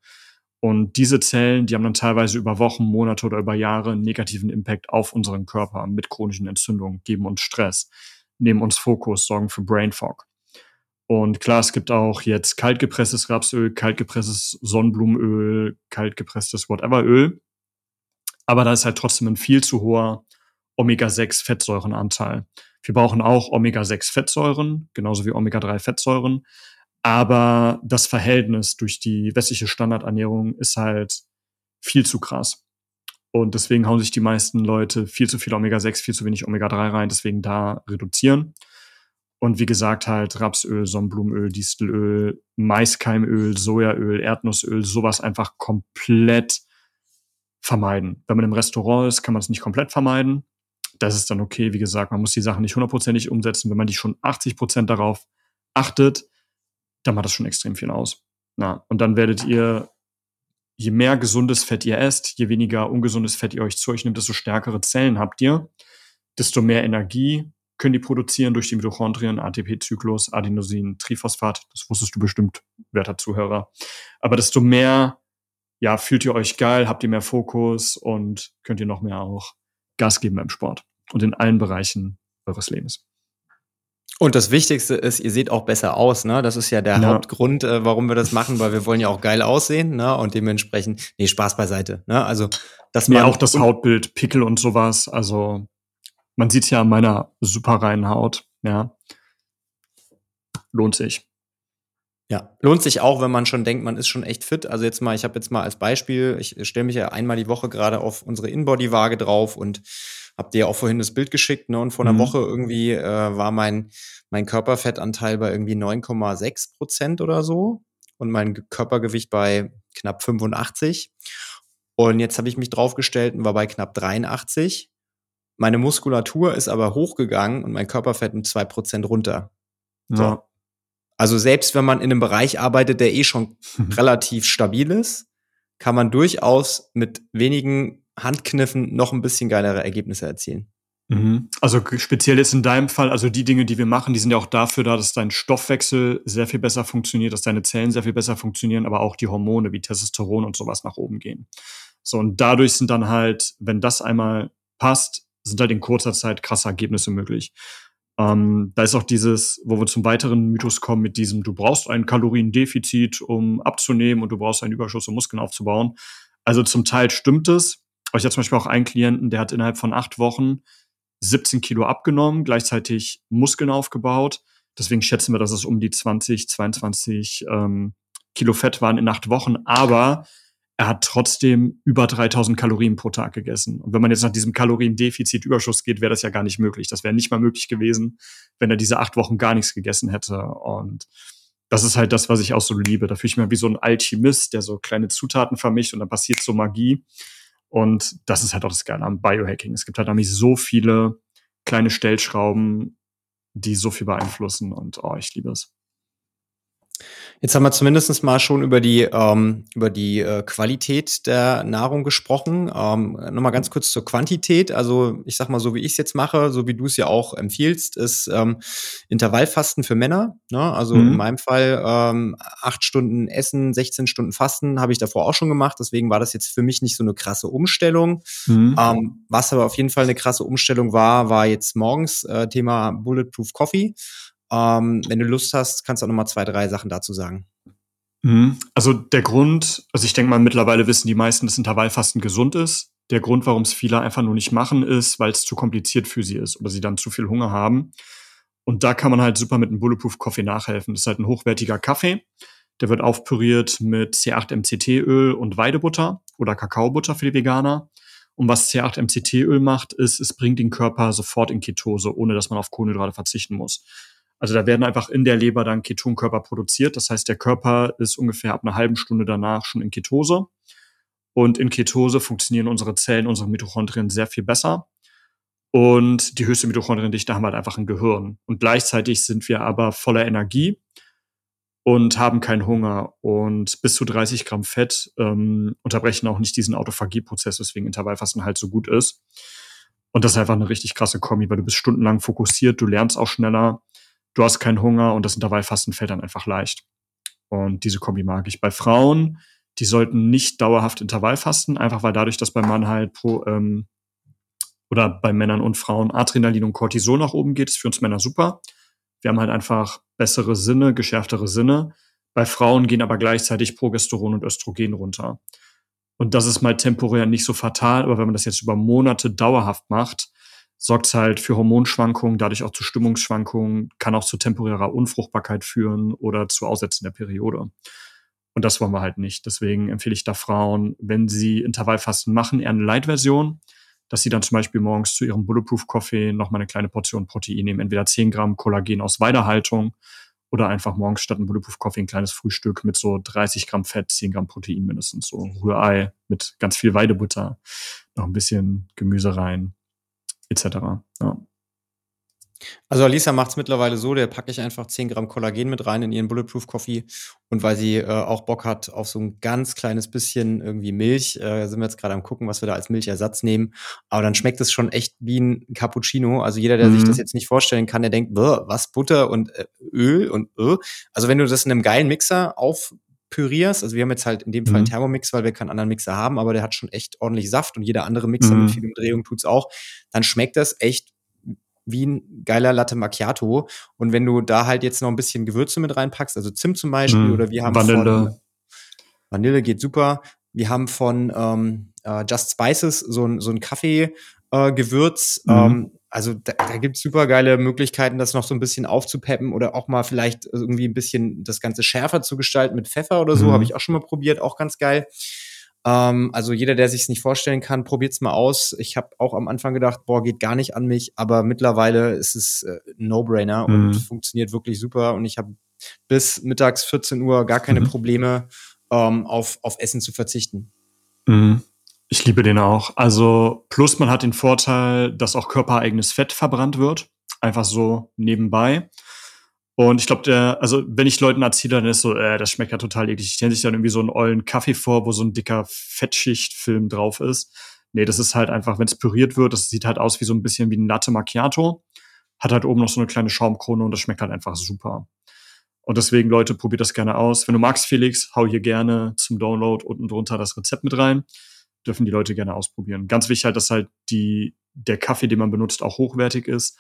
Und diese Zellen, die haben dann teilweise über Wochen, Monate oder über Jahre einen negativen Impact auf unseren Körper mit chronischen Entzündungen, geben uns Stress, nehmen uns Fokus, sorgen für Brain Fog. Und klar, es gibt auch jetzt kaltgepresstes Rapsöl, kaltgepresstes Sonnenblumenöl, kaltgepresstes Whatever-Öl. Aber da ist halt trotzdem ein viel zu hoher Omega-6-Fettsäurenanteil. Wir brauchen auch Omega-6-Fettsäuren, genauso wie Omega-3-Fettsäuren. Aber das Verhältnis durch die westliche Standardernährung ist halt viel zu krass. Und deswegen hauen sich die meisten Leute viel zu viel Omega-6, viel zu wenig Omega-3 rein, deswegen da reduzieren. Und wie gesagt, halt Rapsöl, Sonnenblumenöl, Distelöl, Maiskeimöl, Sojaöl, Erdnussöl, sowas einfach komplett vermeiden. Wenn man im Restaurant ist, kann man es nicht komplett vermeiden. Das ist dann okay. Wie gesagt, man muss die Sachen nicht hundertprozentig umsetzen. Wenn man die schon 80 Prozent darauf achtet, dann macht das schon extrem viel aus. Na, und dann werdet ihr, je mehr gesundes Fett ihr esst, je weniger ungesundes Fett ihr euch zu euch nimmt, desto stärkere Zellen habt ihr, desto mehr Energie können die produzieren durch die Mitochondrien, ATP-Zyklus, Adenosin, Triphosphat. Das wusstest du bestimmt, werter Zuhörer. Aber desto mehr, ja, fühlt ihr euch geil, habt ihr mehr Fokus und könnt ihr noch mehr auch Gas geben beim Sport und in allen Bereichen eures Lebens. Und das Wichtigste ist, ihr seht auch besser aus, ne? Das ist ja der ja. Hauptgrund, äh, warum wir das machen, weil wir wollen ja auch geil aussehen, ne? Und dementsprechend, nee, Spaß beiseite, ne? Also, das mir auch das Hautbild, Pickel und sowas, also man sieht ja an meiner super reinen Haut, ja. Lohnt sich. Ja, lohnt sich auch, wenn man schon denkt, man ist schon echt fit. Also jetzt mal, ich habe jetzt mal als Beispiel, ich stelle mich ja einmal die Woche gerade auf unsere Inbody-Waage drauf und habe dir ja auch vorhin das Bild geschickt, ne? Und vor einer mhm. Woche irgendwie äh, war mein, mein Körperfettanteil bei irgendwie 9,6 Prozent oder so und mein Körpergewicht bei knapp 85. Und jetzt habe ich mich draufgestellt und war bei knapp 83. Meine Muskulatur ist aber hochgegangen und mein Körperfett um zwei Prozent runter. So. Ja. Also selbst wenn man in einem Bereich arbeitet, der eh schon relativ stabil ist, kann man durchaus mit wenigen Handkniffen noch ein bisschen geilere Ergebnisse erzielen. Mhm. Also speziell jetzt in deinem Fall, also die Dinge, die wir machen, die sind ja auch dafür da, dass dein Stoffwechsel sehr viel besser funktioniert, dass deine Zellen sehr viel besser funktionieren, aber auch die Hormone wie Testosteron und sowas nach oben gehen. So, und dadurch sind dann halt, wenn das einmal passt, sind halt in kurzer Zeit krasse Ergebnisse möglich. Ähm, da ist auch dieses, wo wir zum weiteren Mythos kommen mit diesem, du brauchst ein Kaloriendefizit, um abzunehmen und du brauchst einen Überschuss, um Muskeln aufzubauen. Also zum Teil stimmt es. Aber ich hatte zum Beispiel auch einen Klienten, der hat innerhalb von acht Wochen 17 Kilo abgenommen, gleichzeitig Muskeln aufgebaut. Deswegen schätzen wir, dass es um die 20, 22 ähm, Kilo Fett waren in acht Wochen. Aber er hat trotzdem über 3000 Kalorien pro Tag gegessen. Und wenn man jetzt nach diesem Kaloriendefizit Überschuss geht, wäre das ja gar nicht möglich. Das wäre nicht mal möglich gewesen, wenn er diese acht Wochen gar nichts gegessen hätte. Und das ist halt das, was ich auch so liebe. Da fühle ich mich wie so ein Alchemist, der so kleine Zutaten vermischt und dann passiert so Magie. Und das ist halt auch das Geile am Biohacking. Es gibt halt nämlich so viele kleine Stellschrauben, die so viel beeinflussen und oh, ich liebe es. Jetzt haben wir zumindest mal schon über die, ähm, über die äh, Qualität der Nahrung gesprochen. Ähm, Nochmal ganz kurz zur Quantität. Also ich sag mal, so wie ich es jetzt mache, so wie du es ja auch empfiehlst, ist ähm, Intervallfasten für Männer. Ne? Also mhm. in meinem Fall ähm, acht Stunden Essen, 16 Stunden Fasten habe ich davor auch schon gemacht. Deswegen war das jetzt für mich nicht so eine krasse Umstellung. Mhm. Ähm, was aber auf jeden Fall eine krasse Umstellung war, war jetzt morgens äh, Thema Bulletproof Coffee. Ähm, wenn du Lust hast, kannst du auch noch mal zwei, drei Sachen dazu sagen. Mhm. Also der Grund, also ich denke mal, mittlerweile wissen die meisten, dass Intervallfasten gesund ist. Der Grund, warum es viele einfach nur nicht machen, ist, weil es zu kompliziert für sie ist oder sie dann zu viel Hunger haben. Und da kann man halt super mit einem Bulletproof Coffee nachhelfen. Das ist halt ein hochwertiger Kaffee. Der wird aufpüriert mit C8-MCT-Öl und Weidebutter oder Kakaobutter für die Veganer. Und was C8-MCT-Öl macht, ist, es bringt den Körper sofort in Ketose, ohne dass man auf Kohlenhydrate verzichten muss. Also da werden einfach in der Leber dann Ketonkörper produziert. Das heißt, der Körper ist ungefähr ab einer halben Stunde danach schon in Ketose. Und in Ketose funktionieren unsere Zellen, unsere Mitochondrien sehr viel besser. Und die höchste Mitochondriendichte haben wir halt einfach im Gehirn. Und gleichzeitig sind wir aber voller Energie und haben keinen Hunger. Und bis zu 30 Gramm Fett ähm, unterbrechen auch nicht diesen Autophagieprozess, weswegen Intervallfasten halt so gut ist. Und das ist einfach eine richtig krasse Kombi, weil du bist stundenlang fokussiert, du lernst auch schneller du hast keinen Hunger und das Intervallfasten fällt dann einfach leicht. Und diese Kombi mag ich. Bei Frauen, die sollten nicht dauerhaft Intervallfasten, einfach weil dadurch, dass beim Mann halt pro, ähm, oder bei Männern und Frauen Adrenalin und Cortisol nach oben geht, ist für uns Männer super. Wir haben halt einfach bessere Sinne, geschärftere Sinne. Bei Frauen gehen aber gleichzeitig Progesteron und Östrogen runter. Und das ist mal temporär nicht so fatal, aber wenn man das jetzt über Monate dauerhaft macht, sorgt es halt für Hormonschwankungen, dadurch auch zu Stimmungsschwankungen, kann auch zu temporärer Unfruchtbarkeit führen oder zu Aussetzen der Periode. Und das wollen wir halt nicht. Deswegen empfehle ich da Frauen, wenn sie Intervallfasten machen, eher eine Light-Version, dass sie dann zum Beispiel morgens zu ihrem Bulletproof-Coffee nochmal eine kleine Portion Protein nehmen, entweder 10 Gramm Kollagen aus Weidehaltung oder einfach morgens statt einem Bulletproof-Coffee ein kleines Frühstück mit so 30 Gramm Fett, 10 Gramm Protein mindestens, so Rührei mit ganz viel Weidebutter, noch ein bisschen Gemüse rein etc. Ja. Also Alisa macht es mittlerweile so, der packe ich einfach 10 Gramm Kollagen mit rein in ihren Bulletproof Coffee. Und weil sie äh, auch Bock hat auf so ein ganz kleines bisschen irgendwie Milch, äh, sind wir jetzt gerade am gucken, was wir da als Milchersatz nehmen. Aber dann schmeckt es schon echt wie ein Cappuccino. Also jeder, der mhm. sich das jetzt nicht vorstellen kann, der denkt, was Butter und äh, Öl und äh. Also wenn du das in einem geilen Mixer auf pürierst, also wir haben jetzt halt in dem Fall einen mhm. Thermomix, weil wir keinen anderen Mixer haben, aber der hat schon echt ordentlich Saft und jeder andere Mixer mhm. mit viel Umdrehung tut's auch, dann schmeckt das echt wie ein geiler Latte Macchiato. Und wenn du da halt jetzt noch ein bisschen Gewürze mit reinpackst, also Zimt zum Beispiel, mhm. oder wir haben Vanille. Von, Vanille geht super. Wir haben von ähm, uh, Just Spices so ein, so ein Kaffee-Gewürz. Äh, mhm. ähm, also da, da gibt es super geile Möglichkeiten, das noch so ein bisschen aufzupeppen oder auch mal vielleicht irgendwie ein bisschen das Ganze schärfer zu gestalten mit Pfeffer oder so. Mhm. Habe ich auch schon mal probiert, auch ganz geil. Ähm, also jeder, der sich nicht vorstellen kann, probiert's mal aus. Ich habe auch am Anfang gedacht, boah, geht gar nicht an mich, aber mittlerweile ist es äh, No-Brainer mhm. und funktioniert wirklich super. Und ich habe bis mittags 14 Uhr gar keine mhm. Probleme, ähm, auf, auf Essen zu verzichten. Mhm. Ich liebe den auch. Also, plus man hat den Vorteil, dass auch körpereigenes Fett verbrannt wird. Einfach so nebenbei. Und ich glaube, der, also wenn ich Leuten erzähle, dann ist so, äh, das schmeckt ja total eklig. Ich stelle sich dann irgendwie so einen ollen Kaffee vor, wo so ein dicker Fettschichtfilm drauf ist. Nee, das ist halt einfach, wenn es püriert wird, das sieht halt aus wie so ein bisschen wie ein Latte Macchiato. Hat halt oben noch so eine kleine Schaumkrone und das schmeckt halt einfach super. Und deswegen, Leute, probiert das gerne aus. Wenn du magst, Felix, hau hier gerne zum Download unten drunter das Rezept mit rein dürfen die Leute gerne ausprobieren. Ganz wichtig halt, dass halt die, der Kaffee, den man benutzt, auch hochwertig ist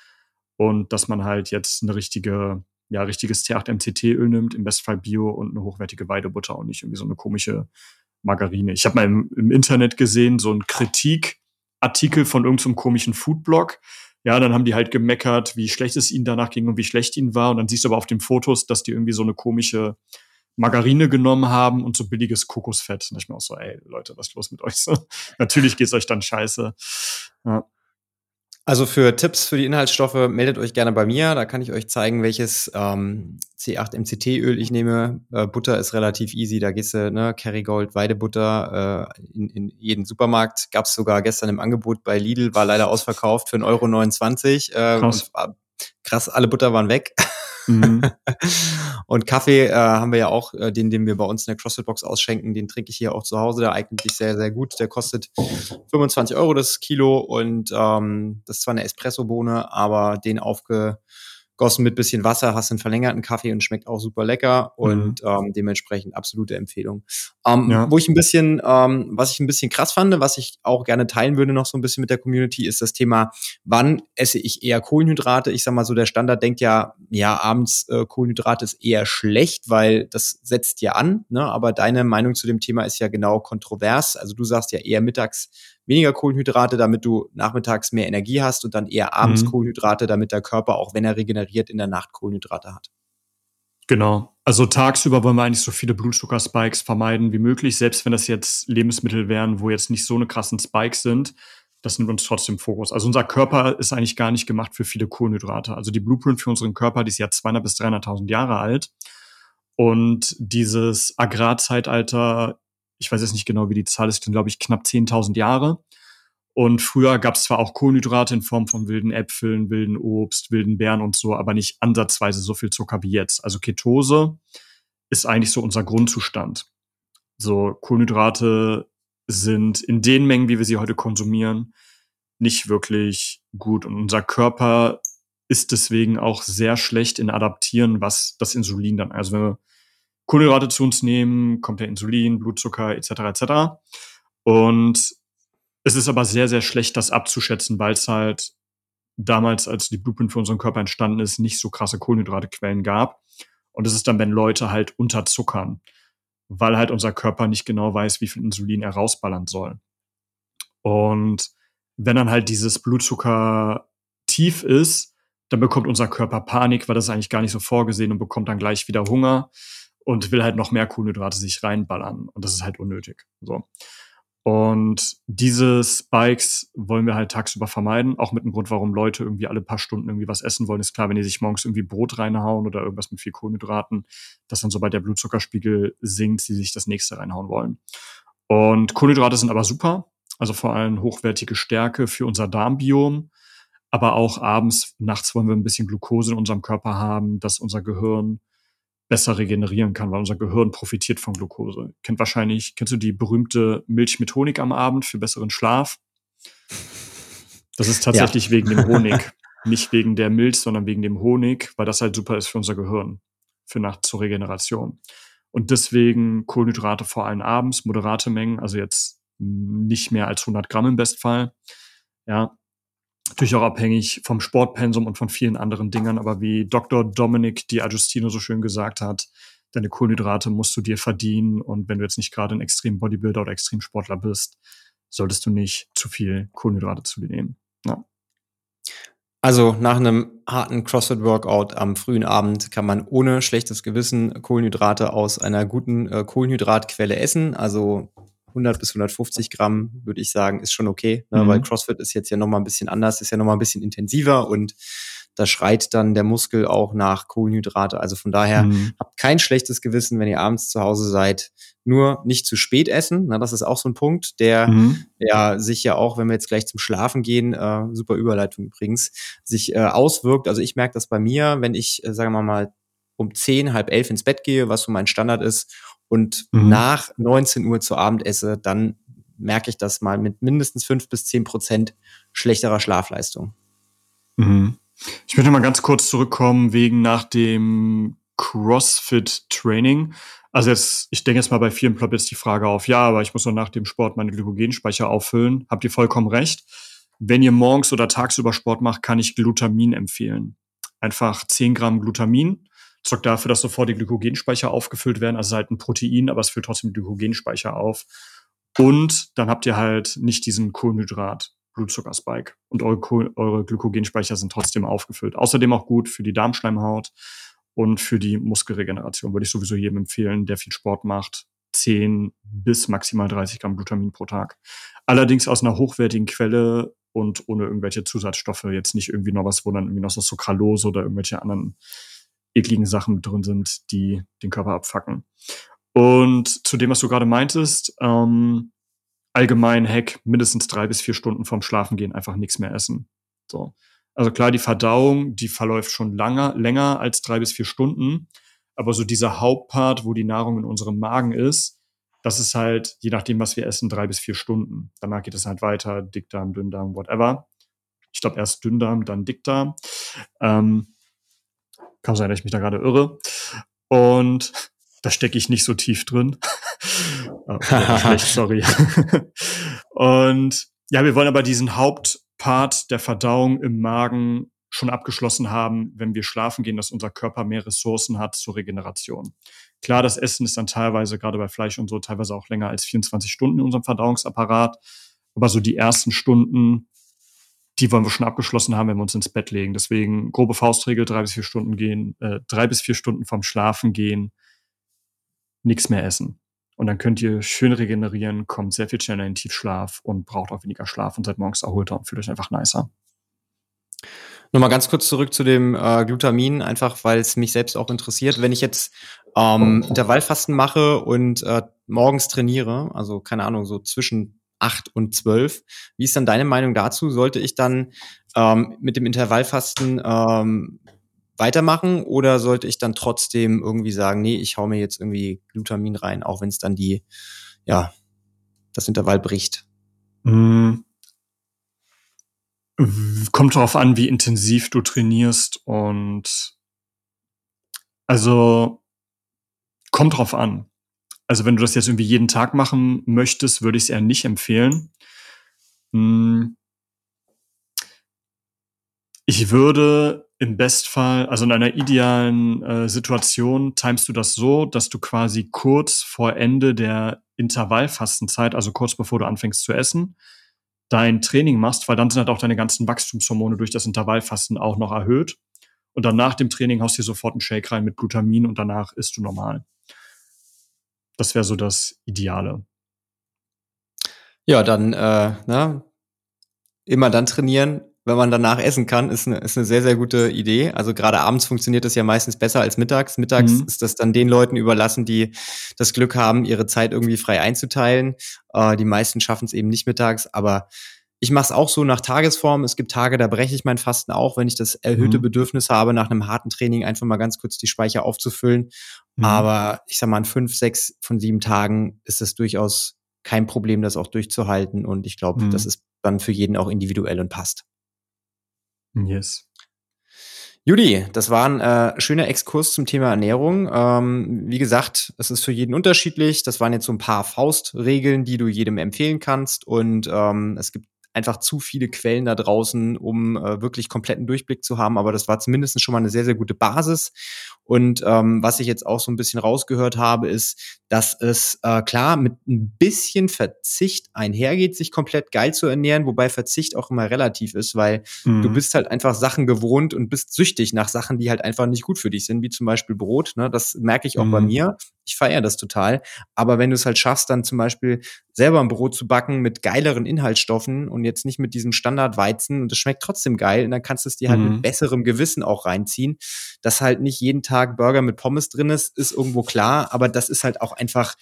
und dass man halt jetzt eine richtige, ja, richtiges T8-MCT-Öl nimmt, im Bestfall Bio und eine hochwertige Weidebutter und nicht irgendwie so eine komische Margarine. Ich habe mal im, im, Internet gesehen, so ein Kritikartikel von irgendeinem so komischen Foodblog. Ja, dann haben die halt gemeckert, wie schlecht es ihnen danach ging und wie schlecht ihnen war. Und dann siehst du aber auf den Fotos, dass die irgendwie so eine komische Margarine genommen haben und so billiges Kokosfett. Und ich mir auch so, ey, Leute, was ist los mit euch? So, natürlich geht's euch dann scheiße. Ja. Also für Tipps für die Inhaltsstoffe meldet euch gerne bei mir. Da kann ich euch zeigen, welches ähm, C8 MCT-Öl ich nehme. Äh, Butter ist relativ easy. Da gehst du, ne, Kerrygold, Weidebutter äh, in, in jeden Supermarkt. Gab's sogar gestern im Angebot bei Lidl, war leider ausverkauft für 1,29 Euro. Äh, krass. Und, krass, alle Butter waren weg. Mhm. und Kaffee äh, haben wir ja auch, äh, den, den wir bei uns in der CrossFit-Box ausschenken, den trinke ich hier auch zu Hause. Der eignet sich sehr, sehr gut. Der kostet 25 Euro das Kilo und ähm, das ist zwar eine Espresso-Bohne, aber den aufge gossen mit bisschen Wasser, hast einen verlängerten Kaffee und schmeckt auch super lecker und mhm. ähm, dementsprechend absolute Empfehlung. Ähm, ja. Wo ich ein bisschen, ähm, was ich ein bisschen krass fand, was ich auch gerne teilen würde noch so ein bisschen mit der Community, ist das Thema, wann esse ich eher Kohlenhydrate? Ich sag mal so, der Standard denkt ja, ja, abends äh, Kohlenhydrate ist eher schlecht, weil das setzt ja an, ne? aber deine Meinung zu dem Thema ist ja genau kontrovers. Also du sagst ja eher mittags weniger Kohlenhydrate, damit du nachmittags mehr Energie hast und dann eher abends mhm. Kohlenhydrate, damit der Körper, auch wenn er regeneriert, in der Nacht Kohlenhydrate hat. Genau. Also tagsüber wollen wir eigentlich so viele Blutzuckerspikes vermeiden wie möglich, selbst wenn das jetzt Lebensmittel wären, wo jetzt nicht so eine krassen Spikes sind. Das nimmt uns trotzdem Fokus. Also unser Körper ist eigentlich gar nicht gemacht für viele Kohlenhydrate. Also die Blueprint für unseren Körper, die ist ja 200 bis 300.000 Jahre alt. Und dieses Agrarzeitalter ich weiß jetzt nicht genau, wie die Zahl ist, glaube ich, knapp 10.000 Jahre. Und früher gab es zwar auch Kohlenhydrate in Form von wilden Äpfeln, wilden Obst, wilden Beeren und so, aber nicht ansatzweise so viel Zucker wie jetzt. Also Ketose ist eigentlich so unser Grundzustand. So Kohlenhydrate sind in den Mengen, wie wir sie heute konsumieren, nicht wirklich gut. Und unser Körper ist deswegen auch sehr schlecht in Adaptieren, was das Insulin dann, also wenn wir Kohlenhydrate zu uns nehmen, kommt der Insulin, Blutzucker etc. etc. Und es ist aber sehr, sehr schlecht, das abzuschätzen, weil es halt damals, als die Blueprint für unseren Körper entstanden ist, nicht so krasse Kohlenhydratequellen gab. Und es ist dann, wenn Leute halt unterzuckern, weil halt unser Körper nicht genau weiß, wie viel Insulin er rausballern soll. Und wenn dann halt dieses Blutzucker tief ist, dann bekommt unser Körper Panik, weil das ist eigentlich gar nicht so vorgesehen und bekommt dann gleich wieder Hunger und will halt noch mehr Kohlenhydrate sich reinballern. Und das ist halt unnötig. So. Und diese Spikes wollen wir halt tagsüber vermeiden. Auch mit dem Grund, warum Leute irgendwie alle paar Stunden irgendwie was essen wollen. Ist klar, wenn die sich morgens irgendwie Brot reinhauen oder irgendwas mit viel Kohlenhydraten, dass dann sobald der Blutzuckerspiegel sinkt, sie sich das nächste reinhauen wollen. Und Kohlenhydrate sind aber super. Also vor allem hochwertige Stärke für unser Darmbiom. Aber auch abends, nachts wollen wir ein bisschen Glucose in unserem Körper haben, dass unser Gehirn besser regenerieren kann, weil unser Gehirn profitiert von Glucose. Kennt wahrscheinlich, kennst du die berühmte Milch mit Honig am Abend für besseren Schlaf? Das ist tatsächlich ja. wegen dem Honig. Nicht wegen der Milch, sondern wegen dem Honig, weil das halt super ist für unser Gehirn, für Nacht zur Regeneration. Und deswegen Kohlenhydrate vor allem abends, moderate Mengen, also jetzt nicht mehr als 100 Gramm im Bestfall. Ja, natürlich auch abhängig vom Sportpensum und von vielen anderen Dingen. Aber wie Dr. Dominic Di Agostino so schön gesagt hat, deine Kohlenhydrate musst du dir verdienen. Und wenn du jetzt nicht gerade ein extrem Bodybuilder oder Extremsportler bist, solltest du nicht zu viel Kohlenhydrate zu dir nehmen. Ja. Also nach einem harten CrossFit-Workout am frühen Abend kann man ohne schlechtes Gewissen Kohlenhydrate aus einer guten äh, Kohlenhydratquelle essen. Also 100 bis 150 Gramm, würde ich sagen, ist schon okay, ne? mhm. weil CrossFit ist jetzt ja nochmal ein bisschen anders, ist ja nochmal ein bisschen intensiver und da schreit dann der Muskel auch nach Kohlenhydrate. Also von daher mhm. habt kein schlechtes Gewissen, wenn ihr abends zu Hause seid. Nur nicht zu spät essen. Na, das ist auch so ein Punkt, der mhm. ja sich ja auch, wenn wir jetzt gleich zum Schlafen gehen, äh, super Überleitung übrigens, sich äh, auswirkt. Also ich merke das bei mir, wenn ich, äh, sagen wir mal, um zehn, halb elf ins Bett gehe, was so mein Standard ist, und mhm. nach 19 Uhr zu Abend esse, dann merke ich das mal mit mindestens fünf bis zehn Prozent schlechterer Schlafleistung. Mhm. Ich möchte mal ganz kurz zurückkommen wegen nach dem CrossFit-Training. Also jetzt, ich denke jetzt mal bei vielen ploppt jetzt die Frage auf, ja, aber ich muss doch nach dem Sport meine Glykogenspeicher auffüllen. Habt ihr vollkommen recht. Wenn ihr morgens oder tagsüber Sport macht, kann ich Glutamin empfehlen. Einfach 10 Gramm Glutamin sorgt dafür, dass sofort die Glykogenspeicher aufgefüllt werden. Also halt ein Protein, aber es füllt trotzdem Glykogenspeicher auf. Und dann habt ihr halt nicht diesen Kohlenhydrat. Blutzuckerspike. Und eure, eure Glykogenspeicher sind trotzdem aufgefüllt. Außerdem auch gut für die Darmschleimhaut und für die Muskelregeneration. Würde ich sowieso jedem empfehlen, der viel Sport macht. 10 bis maximal 30 Gramm Glutamin pro Tag. Allerdings aus einer hochwertigen Quelle und ohne irgendwelche Zusatzstoffe. Jetzt nicht irgendwie noch was, wo dann irgendwie noch so Sucralose oder irgendwelche anderen ekligen Sachen drin sind, die den Körper abfacken. Und zu dem, was du gerade meintest, ähm, allgemein Hack, mindestens drei bis vier Stunden vorm Schlafengehen einfach nichts mehr essen. So. Also klar, die Verdauung, die verläuft schon lange, länger als drei bis vier Stunden. Aber so dieser Hauptpart, wo die Nahrung in unserem Magen ist, das ist halt, je nachdem, was wir essen, drei bis vier Stunden. Danach geht es halt weiter, Dickdarm, Dünndarm, whatever. Ich glaube erst Dünndarm, dann Dickdarm. Ähm, kann sein, dass ich mich da gerade irre. Und da stecke ich nicht so tief drin. oh, schlecht, sorry. Und ja, wir wollen aber diesen Hauptpart der Verdauung im Magen schon abgeschlossen haben, wenn wir schlafen gehen, dass unser Körper mehr Ressourcen hat zur Regeneration. Klar, das Essen ist dann teilweise, gerade bei Fleisch und so, teilweise auch länger als 24 Stunden in unserem Verdauungsapparat. Aber so die ersten Stunden, die wollen wir schon abgeschlossen haben, wenn wir uns ins Bett legen. Deswegen grobe Faustregel, drei bis vier Stunden gehen, äh, drei bis vier Stunden vom Schlafen gehen, nichts mehr essen. Und dann könnt ihr schön regenerieren, kommt sehr viel schneller in den Tiefschlaf und braucht auch weniger Schlaf und seid morgens erholter und fühlt euch einfach nicer. Nochmal ganz kurz zurück zu dem äh, Glutamin, einfach weil es mich selbst auch interessiert. Wenn ich jetzt ähm, Intervallfasten mache und äh, morgens trainiere, also keine Ahnung, so zwischen acht und zwölf, wie ist dann deine Meinung dazu? Sollte ich dann ähm, mit dem Intervallfasten ähm, weitermachen oder sollte ich dann trotzdem irgendwie sagen, nee, ich hau mir jetzt irgendwie Glutamin rein, auch wenn es dann die, ja, das Intervall bricht? Mm, Kommt darauf an, wie intensiv du trainierst und also kommt drauf an. Also wenn du das jetzt irgendwie jeden Tag machen möchtest, würde ich es eher nicht empfehlen. Hm. Ich würde im Bestfall, also in einer idealen äh, Situation, timest du das so, dass du quasi kurz vor Ende der Intervallfastenzeit, also kurz bevor du anfängst zu essen, dein Training machst, weil dann sind halt auch deine ganzen Wachstumshormone durch das Intervallfasten auch noch erhöht. Und dann nach dem Training haust du dir sofort einen Shake rein mit Glutamin und danach isst du normal. Das wäre so das Ideale. Ja, dann äh, na, immer dann trainieren, wenn man danach essen kann, ist eine, ist eine sehr, sehr gute Idee. Also gerade abends funktioniert das ja meistens besser als mittags. Mittags mhm. ist das dann den Leuten überlassen, die das Glück haben, ihre Zeit irgendwie frei einzuteilen. Äh, die meisten schaffen es eben nicht mittags, aber ich mache es auch so nach Tagesform. Es gibt Tage, da breche ich mein Fasten auch, wenn ich das erhöhte mhm. Bedürfnis habe, nach einem harten Training einfach mal ganz kurz die Speicher aufzufüllen. Mhm. Aber ich sag mal, in fünf, sechs von sieben Tagen ist es durchaus kein Problem, das auch durchzuhalten. Und ich glaube, mhm. das ist dann für jeden auch individuell und passt. Yes. Judy, das war ein äh, schöner Exkurs zum Thema Ernährung. Ähm, wie gesagt, es ist für jeden unterschiedlich. Das waren jetzt so ein paar Faustregeln, die du jedem empfehlen kannst. Und ähm, es gibt einfach zu viele Quellen da draußen, um äh, wirklich kompletten Durchblick zu haben. Aber das war zumindest schon mal eine sehr, sehr gute Basis. Und ähm, was ich jetzt auch so ein bisschen rausgehört habe, ist, dass es äh, klar mit ein bisschen Verzicht einhergeht, sich komplett geil zu ernähren, wobei Verzicht auch immer relativ ist, weil mhm. du bist halt einfach Sachen gewohnt und bist süchtig nach Sachen, die halt einfach nicht gut für dich sind, wie zum Beispiel Brot. Ne? Das merke ich auch mhm. bei mir. Ich feiere das total. Aber wenn du es halt schaffst, dann zum Beispiel selber ein Brot zu backen mit geileren Inhaltsstoffen und jetzt nicht mit diesem Standardweizen und es schmeckt trotzdem geil, und dann kannst du es dir halt mhm. mit besserem Gewissen auch reinziehen, dass halt nicht jeden Tag Burger mit Pommes drin ist, ist irgendwo klar, aber das ist halt auch einfach,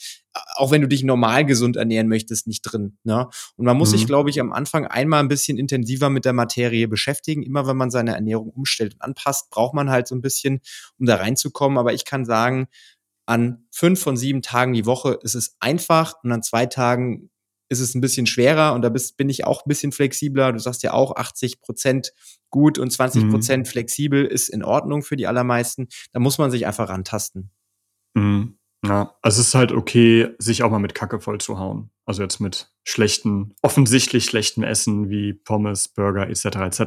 auch wenn du dich normal gesund ernähren möchtest, nicht drin. Ne? Und man muss mhm. sich, glaube ich, am Anfang einmal ein bisschen intensiver mit der Materie beschäftigen. Immer wenn man seine Ernährung umstellt und anpasst, braucht man halt so ein bisschen, um da reinzukommen. Aber ich kann sagen, an fünf von sieben Tagen die Woche ist es einfach und an zwei Tagen ist es ein bisschen schwerer und da bist, bin ich auch ein bisschen flexibler. Du sagst ja auch 80 Prozent gut und 20 Prozent mhm. flexibel ist in Ordnung für die allermeisten. Da muss man sich einfach rantasten. Mhm. Ja, also es ist halt okay, sich auch mal mit Kacke voll zu hauen. Also jetzt mit schlechten, offensichtlich schlechten Essen wie Pommes, Burger etc. etc.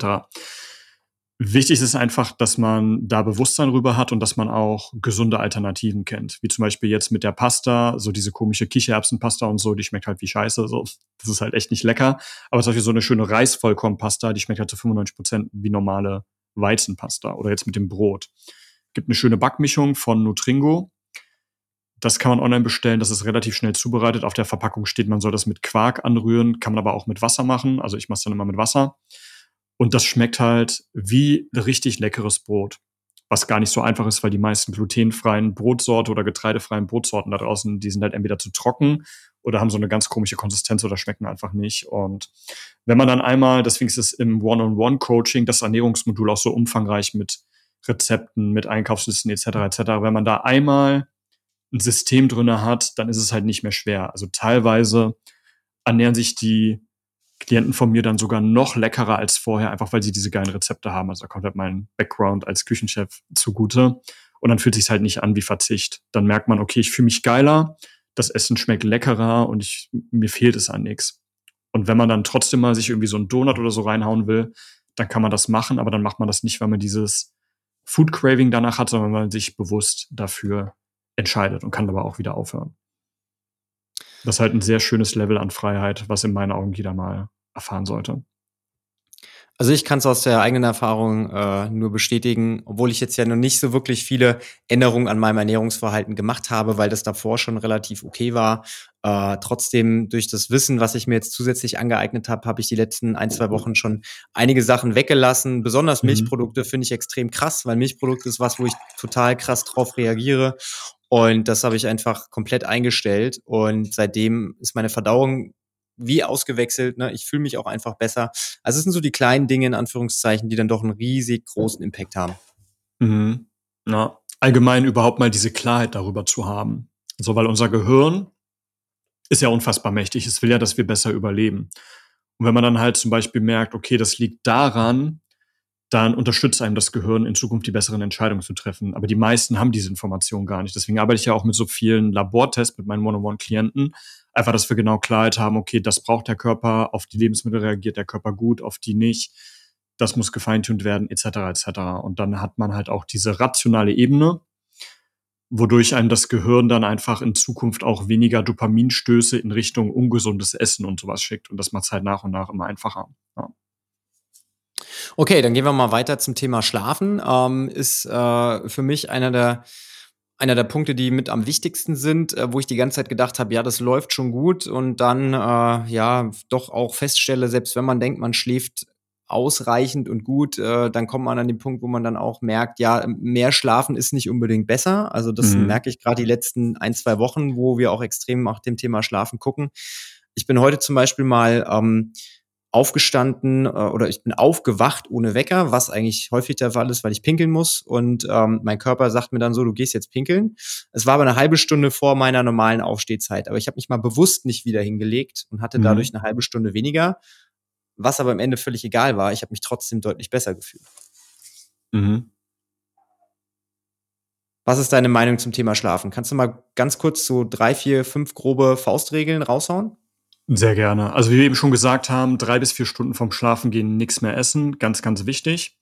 Wichtig ist einfach, dass man da Bewusstsein rüber hat und dass man auch gesunde Alternativen kennt. Wie zum Beispiel jetzt mit der Pasta, so diese komische Kichererbsenpasta und so, die schmeckt halt wie Scheiße. So, das ist halt echt nicht lecker. Aber zum Beispiel so eine schöne Reisvollkornpasta, die schmeckt halt zu 95 Prozent wie normale Weizenpasta. Oder jetzt mit dem Brot. Gibt eine schöne Backmischung von Nutringo. Das kann man online bestellen. Das ist relativ schnell zubereitet. Auf der Verpackung steht, man soll das mit Quark anrühren. Kann man aber auch mit Wasser machen. Also ich mache es dann immer mit Wasser. Und das schmeckt halt wie richtig leckeres Brot. Was gar nicht so einfach ist, weil die meisten glutenfreien Brotsorte oder getreidefreien Brotsorten da draußen, die sind halt entweder zu trocken oder haben so eine ganz komische Konsistenz oder schmecken einfach nicht. Und wenn man dann einmal, deswegen ist es im One-on-One-Coaching das Ernährungsmodul auch so umfangreich mit Rezepten, mit Einkaufslisten etc. etc. Wenn man da einmal ein System drinne hat, dann ist es halt nicht mehr schwer. Also teilweise ernähren sich die Klienten von mir dann sogar noch leckerer als vorher, einfach weil sie diese geilen Rezepte haben. Also da kommt halt mein Background als Küchenchef zugute. Und dann fühlt sich halt nicht an wie Verzicht. Dann merkt man, okay, ich fühle mich geiler, das Essen schmeckt leckerer und ich, mir fehlt es an nichts. Und wenn man dann trotzdem mal sich irgendwie so einen Donut oder so reinhauen will, dann kann man das machen, aber dann macht man das nicht, weil man dieses Food Craving danach hat, sondern weil man sich bewusst dafür entscheidet und kann aber auch wieder aufhören. Das ist halt ein sehr schönes Level an Freiheit, was in meinen Augen jeder mal erfahren sollte. Also ich kann es aus der eigenen Erfahrung äh, nur bestätigen, obwohl ich jetzt ja noch nicht so wirklich viele Änderungen an meinem Ernährungsverhalten gemacht habe, weil das davor schon relativ okay war. Äh, trotzdem durch das Wissen, was ich mir jetzt zusätzlich angeeignet habe, habe ich die letzten ein, zwei Wochen schon einige Sachen weggelassen. Besonders mhm. Milchprodukte finde ich extrem krass, weil Milchprodukte ist was, wo ich total krass drauf reagiere. Und das habe ich einfach komplett eingestellt. Und seitdem ist meine Verdauung wie ausgewechselt. Ne? Ich fühle mich auch einfach besser. Also es sind so die kleinen Dinge in Anführungszeichen, die dann doch einen riesig großen Impact haben. Mhm. Ja, allgemein überhaupt mal diese Klarheit darüber zu haben. So, weil unser Gehirn ist ja unfassbar mächtig. Es will ja, dass wir besser überleben. Und wenn man dann halt zum Beispiel merkt, okay, das liegt daran, dann unterstützt einem das Gehirn in Zukunft die besseren Entscheidungen zu treffen. Aber die meisten haben diese Information gar nicht. Deswegen arbeite ich ja auch mit so vielen Labortests mit meinen One-on-One-Klienten, Einfach, dass wir genau Klarheit haben, okay, das braucht der Körper, auf die Lebensmittel reagiert der Körper gut, auf die nicht. Das muss gefeintuned werden, etc. etc. Und dann hat man halt auch diese rationale Ebene, wodurch einem das Gehirn dann einfach in Zukunft auch weniger Dopaminstöße in Richtung ungesundes Essen und sowas schickt. Und das macht es halt nach und nach immer einfacher. Ja. Okay, dann gehen wir mal weiter zum Thema Schlafen. Ähm, ist äh, für mich einer der einer der Punkte, die mit am wichtigsten sind, äh, wo ich die ganze Zeit gedacht habe, ja, das läuft schon gut und dann äh, ja doch auch feststelle, selbst wenn man denkt, man schläft ausreichend und gut, äh, dann kommt man an den Punkt, wo man dann auch merkt, ja, mehr schlafen ist nicht unbedingt besser. Also das mhm. merke ich gerade die letzten ein, zwei Wochen, wo wir auch extrem nach dem Thema Schlafen gucken. Ich bin heute zum Beispiel mal ähm, aufgestanden äh, oder ich bin aufgewacht ohne Wecker, was eigentlich häufig der Fall ist, weil ich pinkeln muss. Und ähm, mein Körper sagt mir dann so, du gehst jetzt pinkeln. Es war aber eine halbe Stunde vor meiner normalen Aufstehzeit. Aber ich habe mich mal bewusst nicht wieder hingelegt und hatte mhm. dadurch eine halbe Stunde weniger, was aber am Ende völlig egal war. Ich habe mich trotzdem deutlich besser gefühlt. Mhm. Was ist deine Meinung zum Thema Schlafen? Kannst du mal ganz kurz so drei, vier, fünf grobe Faustregeln raushauen? Sehr gerne. Also wie wir eben schon gesagt haben, drei bis vier Stunden vom Schlafen gehen nichts mehr essen. Ganz, ganz wichtig.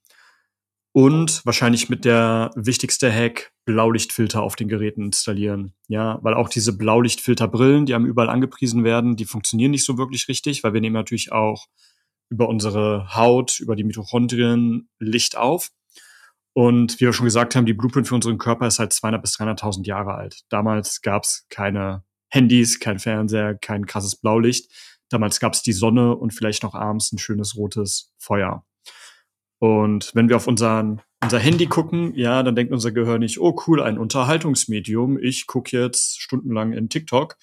Und wahrscheinlich mit der wichtigste Hack, Blaulichtfilter auf den Geräten installieren. Ja, weil auch diese Blaulichtfilterbrillen, die einem überall angepriesen werden, die funktionieren nicht so wirklich richtig, weil wir nehmen natürlich auch über unsere Haut, über die Mitochondrien Licht auf. Und wie wir schon gesagt haben, die Blueprint für unseren Körper ist halt 200 bis 300.000 Jahre alt. Damals gab es keine Handys, kein Fernseher, kein krasses Blaulicht. Damals gab es die Sonne und vielleicht noch abends ein schönes rotes Feuer. Und wenn wir auf unseren, unser Handy gucken, ja, dann denkt unser Gehirn nicht, oh cool, ein Unterhaltungsmedium, ich gucke jetzt stundenlang in TikTok,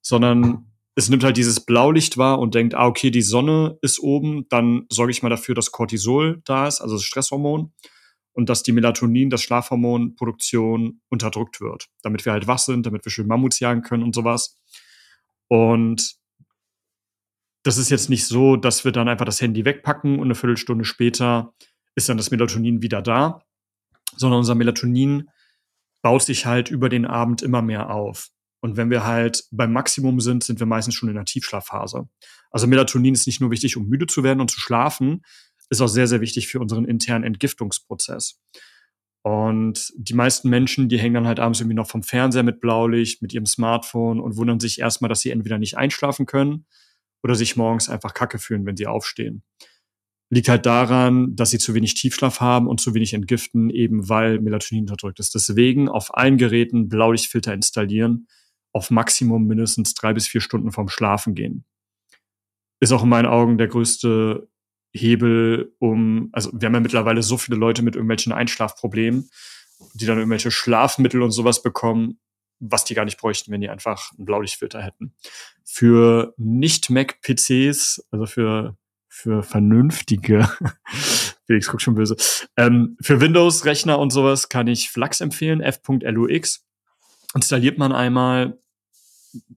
sondern es nimmt halt dieses Blaulicht wahr und denkt, ah, okay, die Sonne ist oben, dann sorge ich mal dafür, dass Cortisol da ist, also das Stresshormon und dass die Melatonin, das Schlafhormonproduktion unterdrückt wird, damit wir halt wach sind, damit wir schön Mammuts jagen können und sowas. Und das ist jetzt nicht so, dass wir dann einfach das Handy wegpacken und eine Viertelstunde später ist dann das Melatonin wieder da, sondern unser Melatonin baut sich halt über den Abend immer mehr auf. Und wenn wir halt beim Maximum sind, sind wir meistens schon in der Tiefschlafphase. Also Melatonin ist nicht nur wichtig, um müde zu werden und zu schlafen, ist auch sehr, sehr wichtig für unseren internen Entgiftungsprozess. Und die meisten Menschen, die hängen dann halt abends irgendwie noch vom Fernseher mit Blaulicht, mit ihrem Smartphone und wundern sich erstmal, dass sie entweder nicht einschlafen können oder sich morgens einfach kacke fühlen, wenn sie aufstehen. liegt halt daran, dass sie zu wenig Tiefschlaf haben und zu wenig entgiften, eben weil Melatonin unterdrückt ist. Deswegen auf allen Geräten Blaulichtfilter installieren, auf Maximum mindestens drei bis vier Stunden vorm Schlafen gehen. Ist auch in meinen Augen der größte Hebel, um, also wir haben ja mittlerweile so viele Leute mit irgendwelchen Einschlafproblemen, die dann irgendwelche Schlafmittel und sowas bekommen, was die gar nicht bräuchten, wenn die einfach einen Blaulichtfilter hätten. Für Nicht-Mac-PCs, also für, für vernünftige, Felix guckt schon böse, ähm, für Windows-Rechner und sowas kann ich Flux empfehlen, f.lux. Installiert man einmal,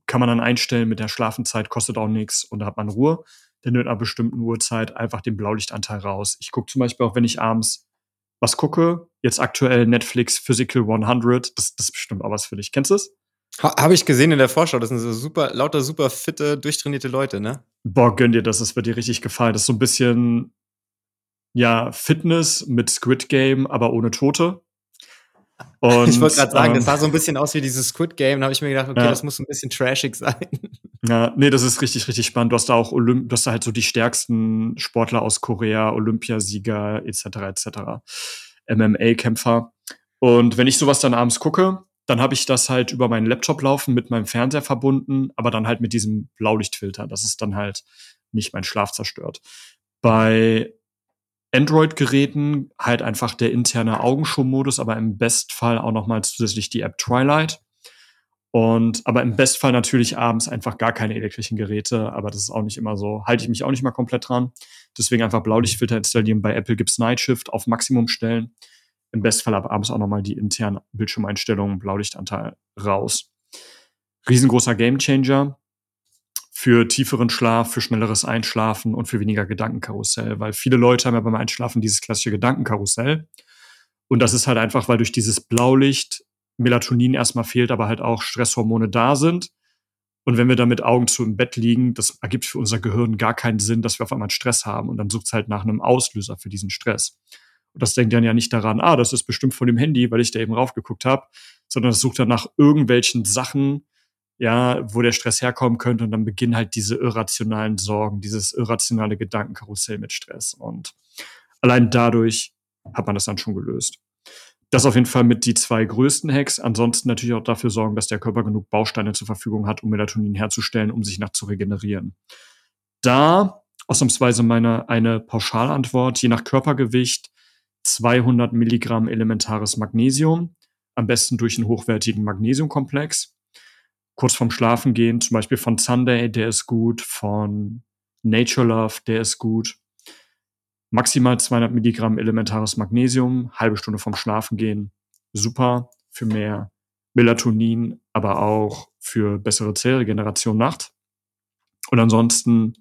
kann man dann einstellen mit der Schlafenzeit, kostet auch nichts und da hat man Ruhe. In einer bestimmten Uhrzeit einfach den Blaulichtanteil raus. Ich gucke zum Beispiel auch, wenn ich abends was gucke, jetzt aktuell Netflix Physical 100, das, das ist bestimmt auch was für dich. Kennst du es? Ha, Habe ich gesehen in der Vorschau. Das sind so super, lauter super fitte, durchtrainierte Leute, ne? Boah, gönn dir das, das wird dir richtig gefallen. Das ist so ein bisschen, ja, Fitness mit Squid Game, aber ohne Tote. Und, ich wollte gerade sagen, ähm, das sah so ein bisschen aus wie dieses Squid Game. Da habe ich mir gedacht, okay, ja. das muss ein bisschen trashig sein. Ja, nee, das ist richtig, richtig spannend. Du hast da auch Olymp du hast da halt so die stärksten Sportler aus Korea, Olympiasieger etc. etc. MMA-Kämpfer. Und wenn ich sowas dann abends gucke, dann habe ich das halt über meinen Laptop laufen, mit meinem Fernseher verbunden, aber dann halt mit diesem Blaulichtfilter. Das ist dann halt nicht mein Schlaf zerstört. Bei Android-Geräten halt einfach der interne Augenschirmmodus, aber im Bestfall auch nochmal zusätzlich die App Twilight. Und aber im Bestfall natürlich abends einfach gar keine elektrischen Geräte, aber das ist auch nicht immer so, halte ich mich auch nicht mal komplett dran. Deswegen einfach Blaulichtfilter installieren. Bei Apple gibt's Night Shift auf Maximum stellen. Im Bestfall aber abends auch nochmal die internen Bildschirmeinstellungen, Blaulichtanteil raus. Riesengroßer Gamechanger für tieferen Schlaf, für schnelleres Einschlafen und für weniger Gedankenkarussell, weil viele Leute haben ja beim Einschlafen dieses klassische Gedankenkarussell. Und das ist halt einfach, weil durch dieses Blaulicht Melatonin erstmal fehlt, aber halt auch Stresshormone da sind. Und wenn wir dann mit Augen zu im Bett liegen, das ergibt für unser Gehirn gar keinen Sinn, dass wir auf einmal Stress haben. Und dann sucht es halt nach einem Auslöser für diesen Stress. Und das denkt dann ja nicht daran, ah, das ist bestimmt von dem Handy, weil ich da eben raufgeguckt habe, sondern es sucht dann nach irgendwelchen Sachen, ja, wo der Stress herkommen könnte und dann beginnen halt diese irrationalen Sorgen, dieses irrationale Gedankenkarussell mit Stress und allein dadurch hat man das dann schon gelöst. Das auf jeden Fall mit die zwei größten Hacks. Ansonsten natürlich auch dafür sorgen, dass der Körper genug Bausteine zur Verfügung hat, um Melatonin herzustellen, um sich nach zu regenerieren. Da ausnahmsweise meine eine Pauschalantwort, je nach Körpergewicht 200 Milligramm elementares Magnesium, am besten durch einen hochwertigen Magnesiumkomplex kurz vorm Schlafen gehen, zum Beispiel von Sunday, der ist gut, von Nature Love, der ist gut. Maximal 200 Milligramm elementares Magnesium, halbe Stunde vorm Schlafen gehen, super für mehr Melatonin, aber auch für bessere Zellregeneration Nacht. Und ansonsten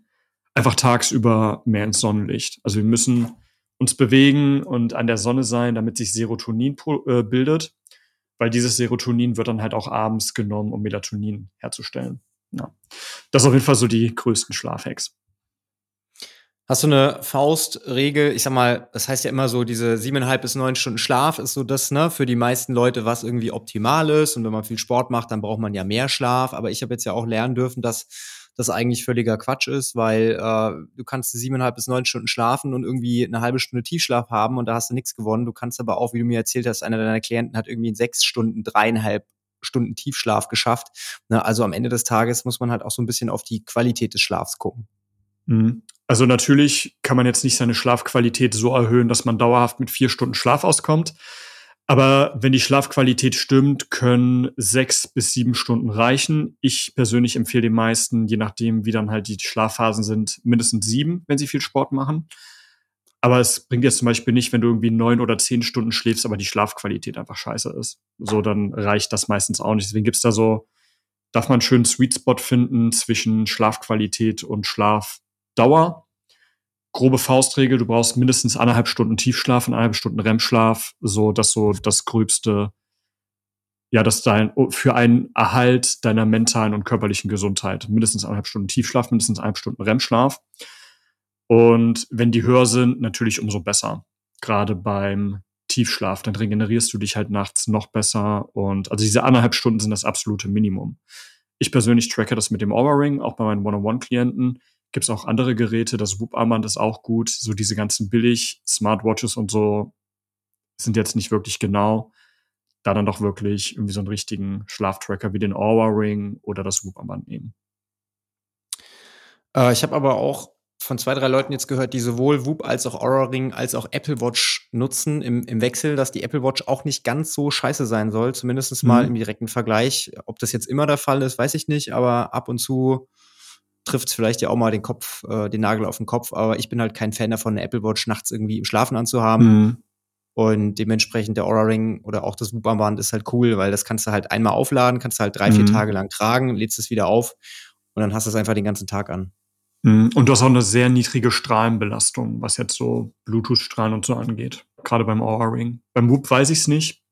einfach tagsüber mehr ins Sonnenlicht. Also wir müssen uns bewegen und an der Sonne sein, damit sich Serotonin äh, bildet weil dieses Serotonin wird dann halt auch abends genommen, um Melatonin herzustellen. Ja. Das ist auf jeden Fall so die größten Schlafhacks. Hast du eine Faustregel? Ich sag mal, das heißt ja immer so, diese siebeneinhalb bis neun Stunden Schlaf ist so das, ne, für die meisten Leute, was irgendwie optimal ist. Und wenn man viel Sport macht, dann braucht man ja mehr Schlaf. Aber ich habe jetzt ja auch lernen dürfen, dass das eigentlich völliger Quatsch ist, weil äh, du kannst siebeneinhalb bis neun Stunden schlafen und irgendwie eine halbe Stunde Tiefschlaf haben und da hast du nichts gewonnen. Du kannst aber auch, wie du mir erzählt hast, einer deiner Klienten hat irgendwie in sechs Stunden dreieinhalb Stunden Tiefschlaf geschafft. Ne, also am Ende des Tages muss man halt auch so ein bisschen auf die Qualität des Schlafs gucken. Mhm. Also natürlich kann man jetzt nicht seine Schlafqualität so erhöhen, dass man dauerhaft mit vier Stunden Schlaf auskommt. Aber wenn die Schlafqualität stimmt, können sechs bis sieben Stunden reichen. Ich persönlich empfehle den meisten, je nachdem, wie dann halt die Schlafphasen sind, mindestens sieben, wenn sie viel Sport machen. Aber es bringt jetzt zum Beispiel nicht, wenn du irgendwie neun oder zehn Stunden schläfst, aber die Schlafqualität einfach scheiße ist. So, dann reicht das meistens auch nicht. Deswegen gibt's da so, darf man einen schönen Sweet Spot finden zwischen Schlafqualität und Schlafdauer grobe Faustregel, du brauchst mindestens anderthalb Stunden Tiefschlaf und anderthalb Stunden REM-Schlaf, so dass so das gröbste, ja, dass dein, für einen Erhalt deiner mentalen und körperlichen Gesundheit. Mindestens anderthalb Stunden Tiefschlaf, mindestens anderthalb Stunden REM-Schlaf. Und wenn die höher sind, natürlich umso besser. Gerade beim Tiefschlaf, dann regenerierst du dich halt nachts noch besser. Und also diese anderthalb Stunden sind das absolute Minimum. Ich persönlich tracke das mit dem Aura Ring, auch bei meinen One-on-One-Klienten Gibt's auch andere Geräte, das Whoop-Armband ist auch gut. So diese ganzen billig Smartwatches und so sind jetzt nicht wirklich genau. Da dann doch wirklich irgendwie so einen richtigen Schlaftracker wie den Aura Ring oder das Whoop-Armband nehmen. Äh, ich habe aber auch von zwei, drei Leuten jetzt gehört, die sowohl Whoop als auch Aura Ring als auch Apple Watch nutzen im, im Wechsel, dass die Apple Watch auch nicht ganz so scheiße sein soll, zumindest mal mhm. im direkten Vergleich. Ob das jetzt immer der Fall ist, weiß ich nicht, aber ab und zu trifft es vielleicht ja auch mal den Kopf, äh, den Nagel auf den Kopf. Aber ich bin halt kein Fan davon, eine Apple Watch nachts irgendwie im Schlafen anzuhaben. Mhm. Und dementsprechend der Aura Ring oder auch das Whoop-Armband ist halt cool, weil das kannst du halt einmal aufladen, kannst du halt drei, mhm. vier Tage lang tragen, lädst es wieder auf und dann hast du es einfach den ganzen Tag an. Mhm. Und du hast auch eine sehr niedrige Strahlenbelastung, was jetzt so Bluetooth-Strahlen und so angeht. Gerade beim Aura Ring. Beim Whoop weiß ich es nicht.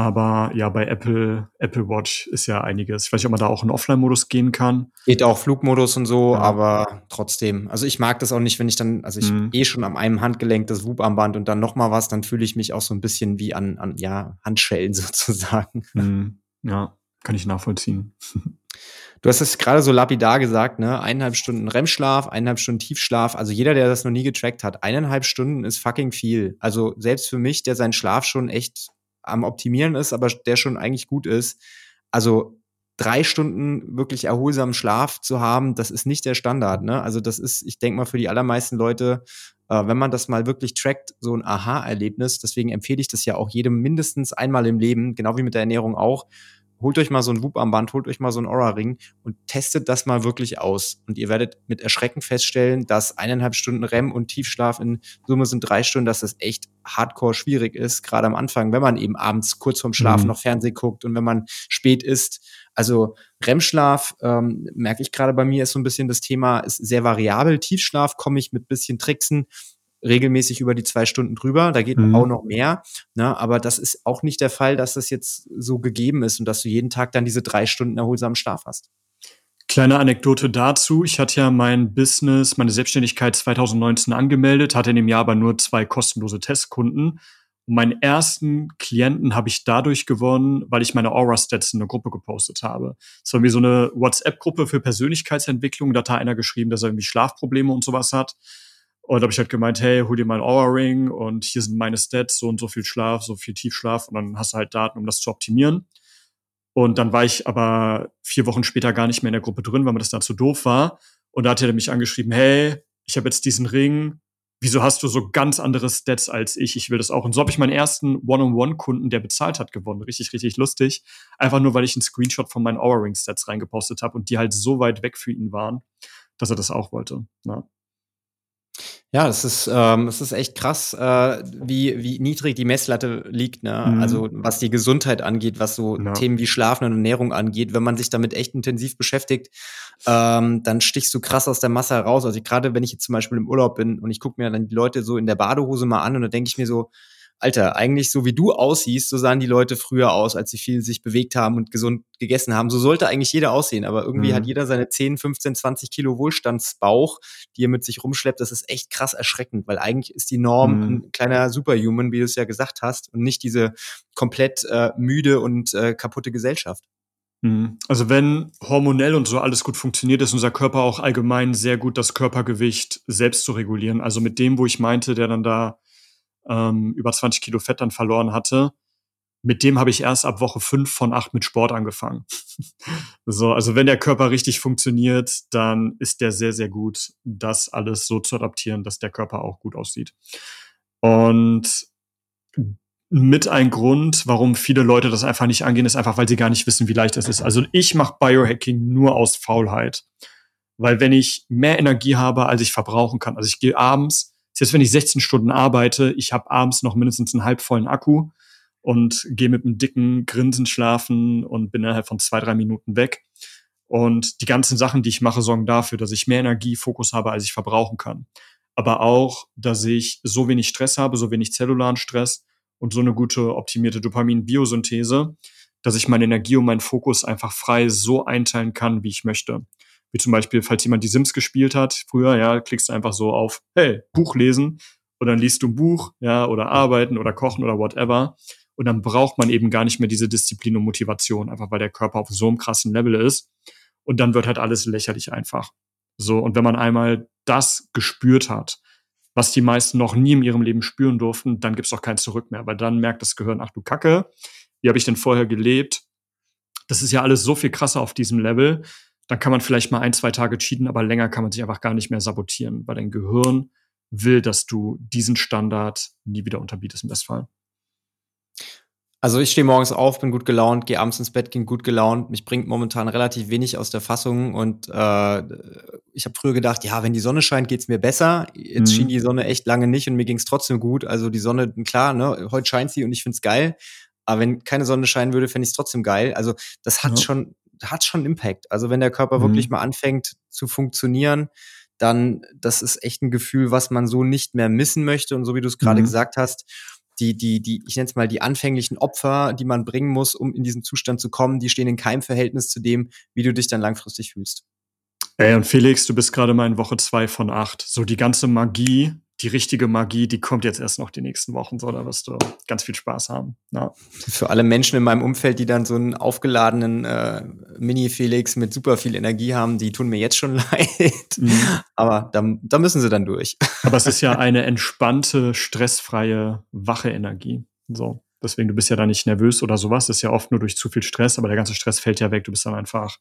Aber ja, bei Apple, Apple Watch ist ja einiges. Ich weiß nicht, ob man da auch in Offline-Modus gehen kann. Geht auch Flugmodus und so, ja. aber trotzdem. Also ich mag das auch nicht, wenn ich dann, also ich mhm. eh schon an einem Handgelenk das Whoop-Armband und dann noch mal was, dann fühle ich mich auch so ein bisschen wie an, an ja, Handschellen sozusagen. Mhm. Ja, kann ich nachvollziehen. Du hast es gerade so lapidar gesagt, ne? Eineinhalb Stunden REM-Schlaf, eineinhalb Stunden Tiefschlaf. Also jeder, der das noch nie getrackt hat, eineinhalb Stunden ist fucking viel. Also selbst für mich, der seinen Schlaf schon echt am Optimieren ist, aber der schon eigentlich gut ist. Also drei Stunden wirklich erholsamen Schlaf zu haben, das ist nicht der Standard. Ne? Also das ist, ich denke mal, für die allermeisten Leute, äh, wenn man das mal wirklich trackt, so ein Aha-Erlebnis. Deswegen empfehle ich das ja auch jedem mindestens einmal im Leben, genau wie mit der Ernährung auch holt euch mal so ein Whoop-Armband, holt euch mal so ein Aura-Ring und testet das mal wirklich aus. Und ihr werdet mit Erschrecken feststellen, dass eineinhalb Stunden REM und Tiefschlaf in Summe sind drei Stunden, dass das echt hardcore schwierig ist, gerade am Anfang, wenn man eben abends kurz vorm Schlafen mhm. noch Fernsehen guckt und wenn man spät isst. Also REM-Schlaf, ähm, merke ich gerade bei mir, ist so ein bisschen das Thema, ist sehr variabel. Tiefschlaf komme ich mit bisschen Tricksen regelmäßig über die zwei Stunden drüber. Da geht mhm. auch noch mehr. Ne? Aber das ist auch nicht der Fall, dass das jetzt so gegeben ist und dass du jeden Tag dann diese drei Stunden erholsamen Schlaf hast. Kleine Anekdote dazu. Ich hatte ja mein Business, meine Selbstständigkeit 2019 angemeldet, hatte in dem Jahr aber nur zwei kostenlose Testkunden. Und meinen ersten Klienten habe ich dadurch gewonnen, weil ich meine Aura-Stats in eine Gruppe gepostet habe. Es war wie so eine WhatsApp-Gruppe für Persönlichkeitsentwicklung. Da hat einer geschrieben, dass er irgendwie Schlafprobleme und sowas hat. Und da habe ich halt gemeint, hey, hol dir mal ein Aura Ring und hier sind meine Stats, so und so viel Schlaf, so viel Tiefschlaf und dann hast du halt Daten, um das zu optimieren. Und dann war ich aber vier Wochen später gar nicht mehr in der Gruppe drin, weil mir das da zu doof war. Und da hat er mich angeschrieben, hey, ich habe jetzt diesen Ring, wieso hast du so ganz andere Stats als ich? Ich will das auch. Und so habe ich meinen ersten One-on-One-Kunden, der bezahlt hat, gewonnen. Richtig, richtig lustig. Einfach nur, weil ich einen Screenshot von meinen Aura Ring Stats reingepostet habe und die halt so weit weg für ihn waren, dass er das auch wollte. Ja. Ja, das ist, ähm, das ist echt krass, äh, wie, wie niedrig die Messlatte liegt, ne? Mhm. Also was die Gesundheit angeht, was so ja. Themen wie Schlafen und Ernährung angeht. Wenn man sich damit echt intensiv beschäftigt, ähm, dann stichst du krass aus der Masse heraus. Also gerade wenn ich jetzt zum Beispiel im Urlaub bin und ich gucke mir dann die Leute so in der Badehose mal an und dann denke ich mir so, Alter, eigentlich so wie du aussiehst, so sahen die Leute früher aus, als sie viel sich bewegt haben und gesund gegessen haben. So sollte eigentlich jeder aussehen, aber irgendwie mhm. hat jeder seine 10, 15, 20 Kilo Wohlstandsbauch, die er mit sich rumschleppt. Das ist echt krass erschreckend, weil eigentlich ist die Norm mhm. ein kleiner Superhuman, wie du es ja gesagt hast, und nicht diese komplett äh, müde und äh, kaputte Gesellschaft. Mhm. Also wenn hormonell und so alles gut funktioniert, ist unser Körper auch allgemein sehr gut, das Körpergewicht selbst zu regulieren. Also mit dem, wo ich meinte, der dann da ähm, über 20 Kilo Fett dann verloren hatte, mit dem habe ich erst ab Woche fünf von acht mit Sport angefangen. so, also wenn der Körper richtig funktioniert, dann ist der sehr, sehr gut, das alles so zu adaptieren, dass der Körper auch gut aussieht. Und mit ein Grund, warum viele Leute das einfach nicht angehen, ist einfach, weil sie gar nicht wissen, wie leicht es ist. Also ich mache Biohacking nur aus Faulheit. Weil wenn ich mehr Energie habe, als ich verbrauchen kann, also ich gehe abends selbst wenn ich 16 Stunden arbeite, ich habe abends noch mindestens einen halbvollen Akku und gehe mit einem dicken Grinsen schlafen und bin innerhalb von zwei, drei Minuten weg. Und die ganzen Sachen, die ich mache, sorgen dafür, dass ich mehr Energie, Fokus habe, als ich verbrauchen kann. Aber auch, dass ich so wenig Stress habe, so wenig zellularen Stress und so eine gute optimierte Dopamin-Biosynthese, dass ich meine Energie und meinen Fokus einfach frei so einteilen kann, wie ich möchte. Wie zum Beispiel, falls jemand die Sims gespielt hat, früher, ja, klickst du einfach so auf, hey, Buch lesen und dann liest du ein Buch, ja, oder arbeiten oder kochen oder whatever. Und dann braucht man eben gar nicht mehr diese Disziplin und Motivation, einfach weil der Körper auf so einem krassen Level ist. Und dann wird halt alles lächerlich einfach. So, und wenn man einmal das gespürt hat, was die meisten noch nie in ihrem Leben spüren durften, dann gibt's auch kein Zurück mehr, weil dann merkt das Gehirn, ach du Kacke, wie habe ich denn vorher gelebt? Das ist ja alles so viel krasser auf diesem Level. Dann kann man vielleicht mal ein, zwei Tage cheaten, aber länger kann man sich einfach gar nicht mehr sabotieren, weil dein Gehirn will, dass du diesen Standard nie wieder unterbietest im Bestfall. Also ich stehe morgens auf, bin gut gelaunt, gehe abends ins Bett, bin gut gelaunt. Mich bringt momentan relativ wenig aus der Fassung und äh, ich habe früher gedacht, ja, wenn die Sonne scheint, geht's mir besser. Jetzt mhm. schien die Sonne echt lange nicht und mir ging's trotzdem gut. Also die Sonne, klar, ne, heute scheint sie und ich find's geil. Aber wenn keine Sonne scheinen würde, fände ich es trotzdem geil. Also das hat ja. schon, hat schon Impact. Also wenn der Körper mhm. wirklich mal anfängt zu funktionieren, dann das ist echt ein Gefühl, was man so nicht mehr missen möchte. Und so wie du es gerade mhm. gesagt hast, die, die, die, ich nenne es mal die anfänglichen Opfer, die man bringen muss, um in diesen Zustand zu kommen, die stehen in keinem Verhältnis zu dem, wie du dich dann langfristig fühlst. Ey, und Felix, du bist gerade mal in Woche zwei von acht. So die ganze Magie, die richtige Magie, die kommt jetzt erst noch die nächsten Wochen, so da wirst du ganz viel Spaß haben. Ja. Für alle Menschen in meinem Umfeld, die dann so einen aufgeladenen äh, Mini-Felix mit super viel Energie haben, die tun mir jetzt schon leid. Mhm. Aber da, da müssen sie dann durch. Aber es ist ja eine entspannte, stressfreie, wache Energie. So. Deswegen, du bist ja da nicht nervös oder sowas. Das ist ja oft nur durch zu viel Stress, aber der ganze Stress fällt ja weg. Du bist dann einfach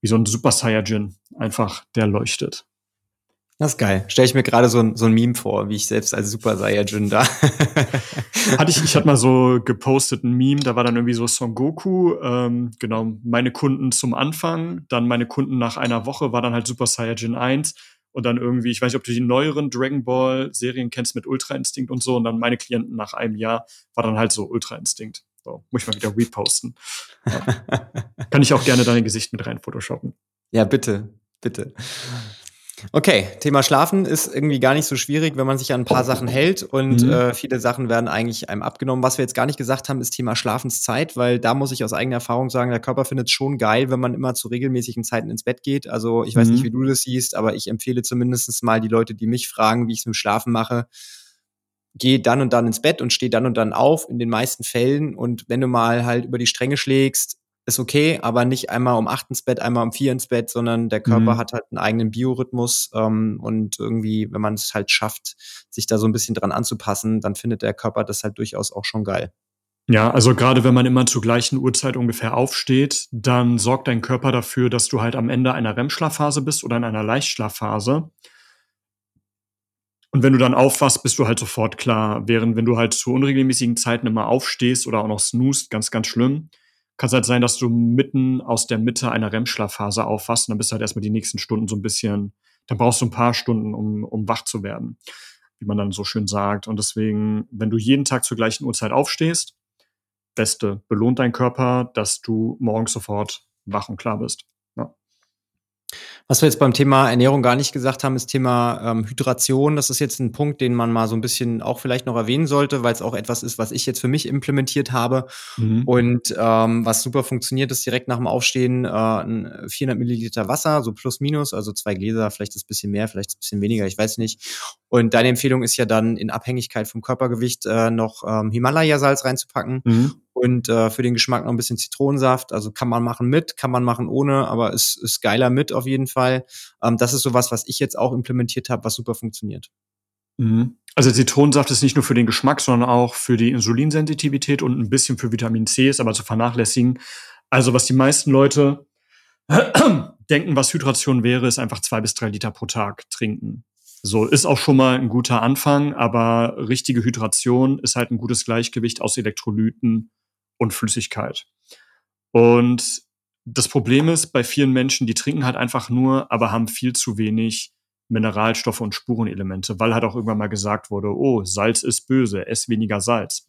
wie so ein Super Saiyajin. Einfach, der leuchtet. Das ist geil. Stelle ich mir gerade so ein, so ein Meme vor, wie ich selbst als Super Saiyajin da. hatte ich, ich hatte mal so gepostet ein Meme, da war dann irgendwie so Son Goku, ähm, genau, meine Kunden zum Anfang, dann meine Kunden nach einer Woche war dann halt Super Saiyajin 1 und dann irgendwie, ich weiß nicht, ob du die neueren Dragon Ball Serien kennst mit Ultra Instinct und so und dann meine Klienten nach einem Jahr war dann halt so Ultra Instinct. So, muss ich mal wieder reposten. Ja. Kann ich auch gerne dein Gesicht mit rein photoshoppen. Ja, bitte, bitte. Okay, Thema Schlafen ist irgendwie gar nicht so schwierig, wenn man sich an ein paar Sachen hält und mhm. äh, viele Sachen werden eigentlich einem abgenommen. Was wir jetzt gar nicht gesagt haben, ist Thema Schlafenszeit, weil da muss ich aus eigener Erfahrung sagen, der Körper findet es schon geil, wenn man immer zu regelmäßigen Zeiten ins Bett geht. Also ich weiß mhm. nicht, wie du das siehst, aber ich empfehle zumindest mal die Leute, die mich fragen, wie ich es mit Schlafen mache, geh dann und dann ins Bett und steh dann und dann auf, in den meisten Fällen. Und wenn du mal halt über die Stränge schlägst, ist okay, aber nicht einmal um acht ins Bett, einmal um vier ins Bett, sondern der Körper mhm. hat halt einen eigenen Biorhythmus ähm, und irgendwie, wenn man es halt schafft, sich da so ein bisschen dran anzupassen, dann findet der Körper das halt durchaus auch schon geil. Ja, also gerade wenn man immer zur gleichen Uhrzeit ungefähr aufsteht, dann sorgt dein Körper dafür, dass du halt am Ende einer REM-Schlafphase bist oder in einer Leichtschlafphase. Und wenn du dann aufwachst, bist du halt sofort klar. Während wenn du halt zu unregelmäßigen Zeiten immer aufstehst oder auch noch snoost, ganz, ganz schlimm, kann es halt sein, dass du mitten aus der Mitte einer REM-Schlafphase aufwachst und dann bist du halt erstmal die nächsten Stunden so ein bisschen, dann brauchst du ein paar Stunden, um, um wach zu werden, wie man dann so schön sagt. Und deswegen, wenn du jeden Tag zur gleichen Uhrzeit aufstehst, Beste, belohnt dein Körper, dass du morgens sofort wach und klar bist. Was wir jetzt beim Thema Ernährung gar nicht gesagt haben, ist Thema ähm, Hydration. Das ist jetzt ein Punkt, den man mal so ein bisschen auch vielleicht noch erwähnen sollte, weil es auch etwas ist, was ich jetzt für mich implementiert habe. Mhm. Und ähm, was super funktioniert, ist direkt nach dem Aufstehen äh, 400 Milliliter Wasser, so plus minus, also zwei Gläser, vielleicht ist ein bisschen mehr, vielleicht ein bisschen weniger, ich weiß nicht. Und deine Empfehlung ist ja dann in Abhängigkeit vom Körpergewicht äh, noch ähm, Himalaya-Salz reinzupacken. Mhm und äh, für den Geschmack noch ein bisschen Zitronensaft. Also kann man machen mit, kann man machen ohne, aber ist, ist geiler mit auf jeden Fall. Ähm, das ist sowas, was ich jetzt auch implementiert habe, was super funktioniert. Mhm. Also Zitronensaft ist nicht nur für den Geschmack, sondern auch für die Insulinsensitivität und ein bisschen für Vitamin C ist aber zu vernachlässigen. Also was die meisten Leute denken, was Hydration wäre, ist einfach zwei bis drei Liter pro Tag trinken. So ist auch schon mal ein guter Anfang, aber richtige Hydration ist halt ein gutes Gleichgewicht aus Elektrolyten und Flüssigkeit. Und das Problem ist, bei vielen Menschen, die trinken halt einfach nur, aber haben viel zu wenig Mineralstoffe und Spurenelemente, weil halt auch irgendwann mal gesagt wurde, oh, Salz ist böse, ess weniger Salz.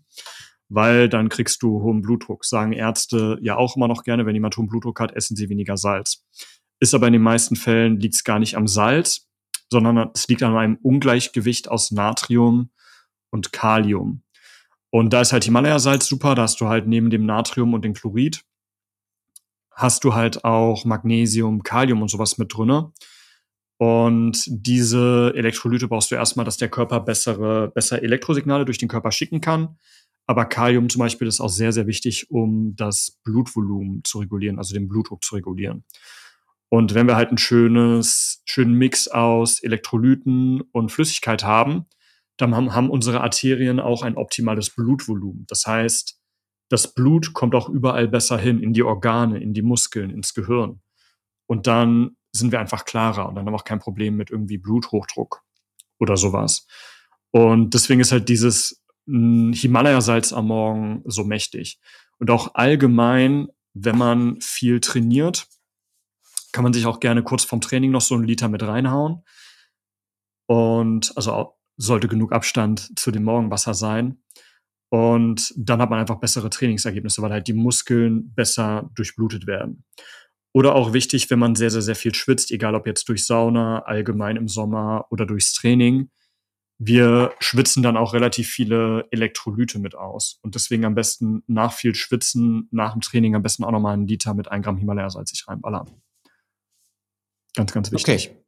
Weil dann kriegst du hohen Blutdruck. Sagen Ärzte ja auch immer noch gerne, wenn jemand hohen Blutdruck hat, essen sie weniger Salz. Ist aber in den meisten Fällen liegt es gar nicht am Salz, sondern es liegt an einem Ungleichgewicht aus Natrium und Kalium. Und da ist halt Himalaya-Salz super, da hast du halt neben dem Natrium und dem Chlorid hast du halt auch Magnesium, Kalium und sowas mit drinne. Und diese Elektrolyte brauchst du erstmal, dass der Körper bessere, bessere Elektrosignale durch den Körper schicken kann. Aber Kalium zum Beispiel ist auch sehr, sehr wichtig, um das Blutvolumen zu regulieren, also den Blutdruck zu regulieren. Und wenn wir halt ein schönes, schönen Mix aus Elektrolyten und Flüssigkeit haben, dann haben, haben unsere Arterien auch ein optimales Blutvolumen. Das heißt, das Blut kommt auch überall besser hin, in die Organe, in die Muskeln, ins Gehirn. Und dann sind wir einfach klarer und dann haben wir auch kein Problem mit irgendwie Bluthochdruck oder sowas. Und deswegen ist halt dieses hm, Himalaya-Salz am Morgen so mächtig. Und auch allgemein, wenn man viel trainiert, kann man sich auch gerne kurz vorm Training noch so einen Liter mit reinhauen. Und also sollte genug Abstand zu dem Morgenwasser sein. Und dann hat man einfach bessere Trainingsergebnisse, weil halt die Muskeln besser durchblutet werden. Oder auch wichtig, wenn man sehr, sehr, sehr viel schwitzt, egal ob jetzt durch Sauna, allgemein im Sommer oder durchs Training. Wir schwitzen dann auch relativ viele Elektrolyte mit aus. Und deswegen am besten nach viel Schwitzen, nach dem Training am besten auch nochmal einen Liter mit 1 Gramm Himalaya-Salz sich reinballern. Ganz, ganz wichtig. Okay.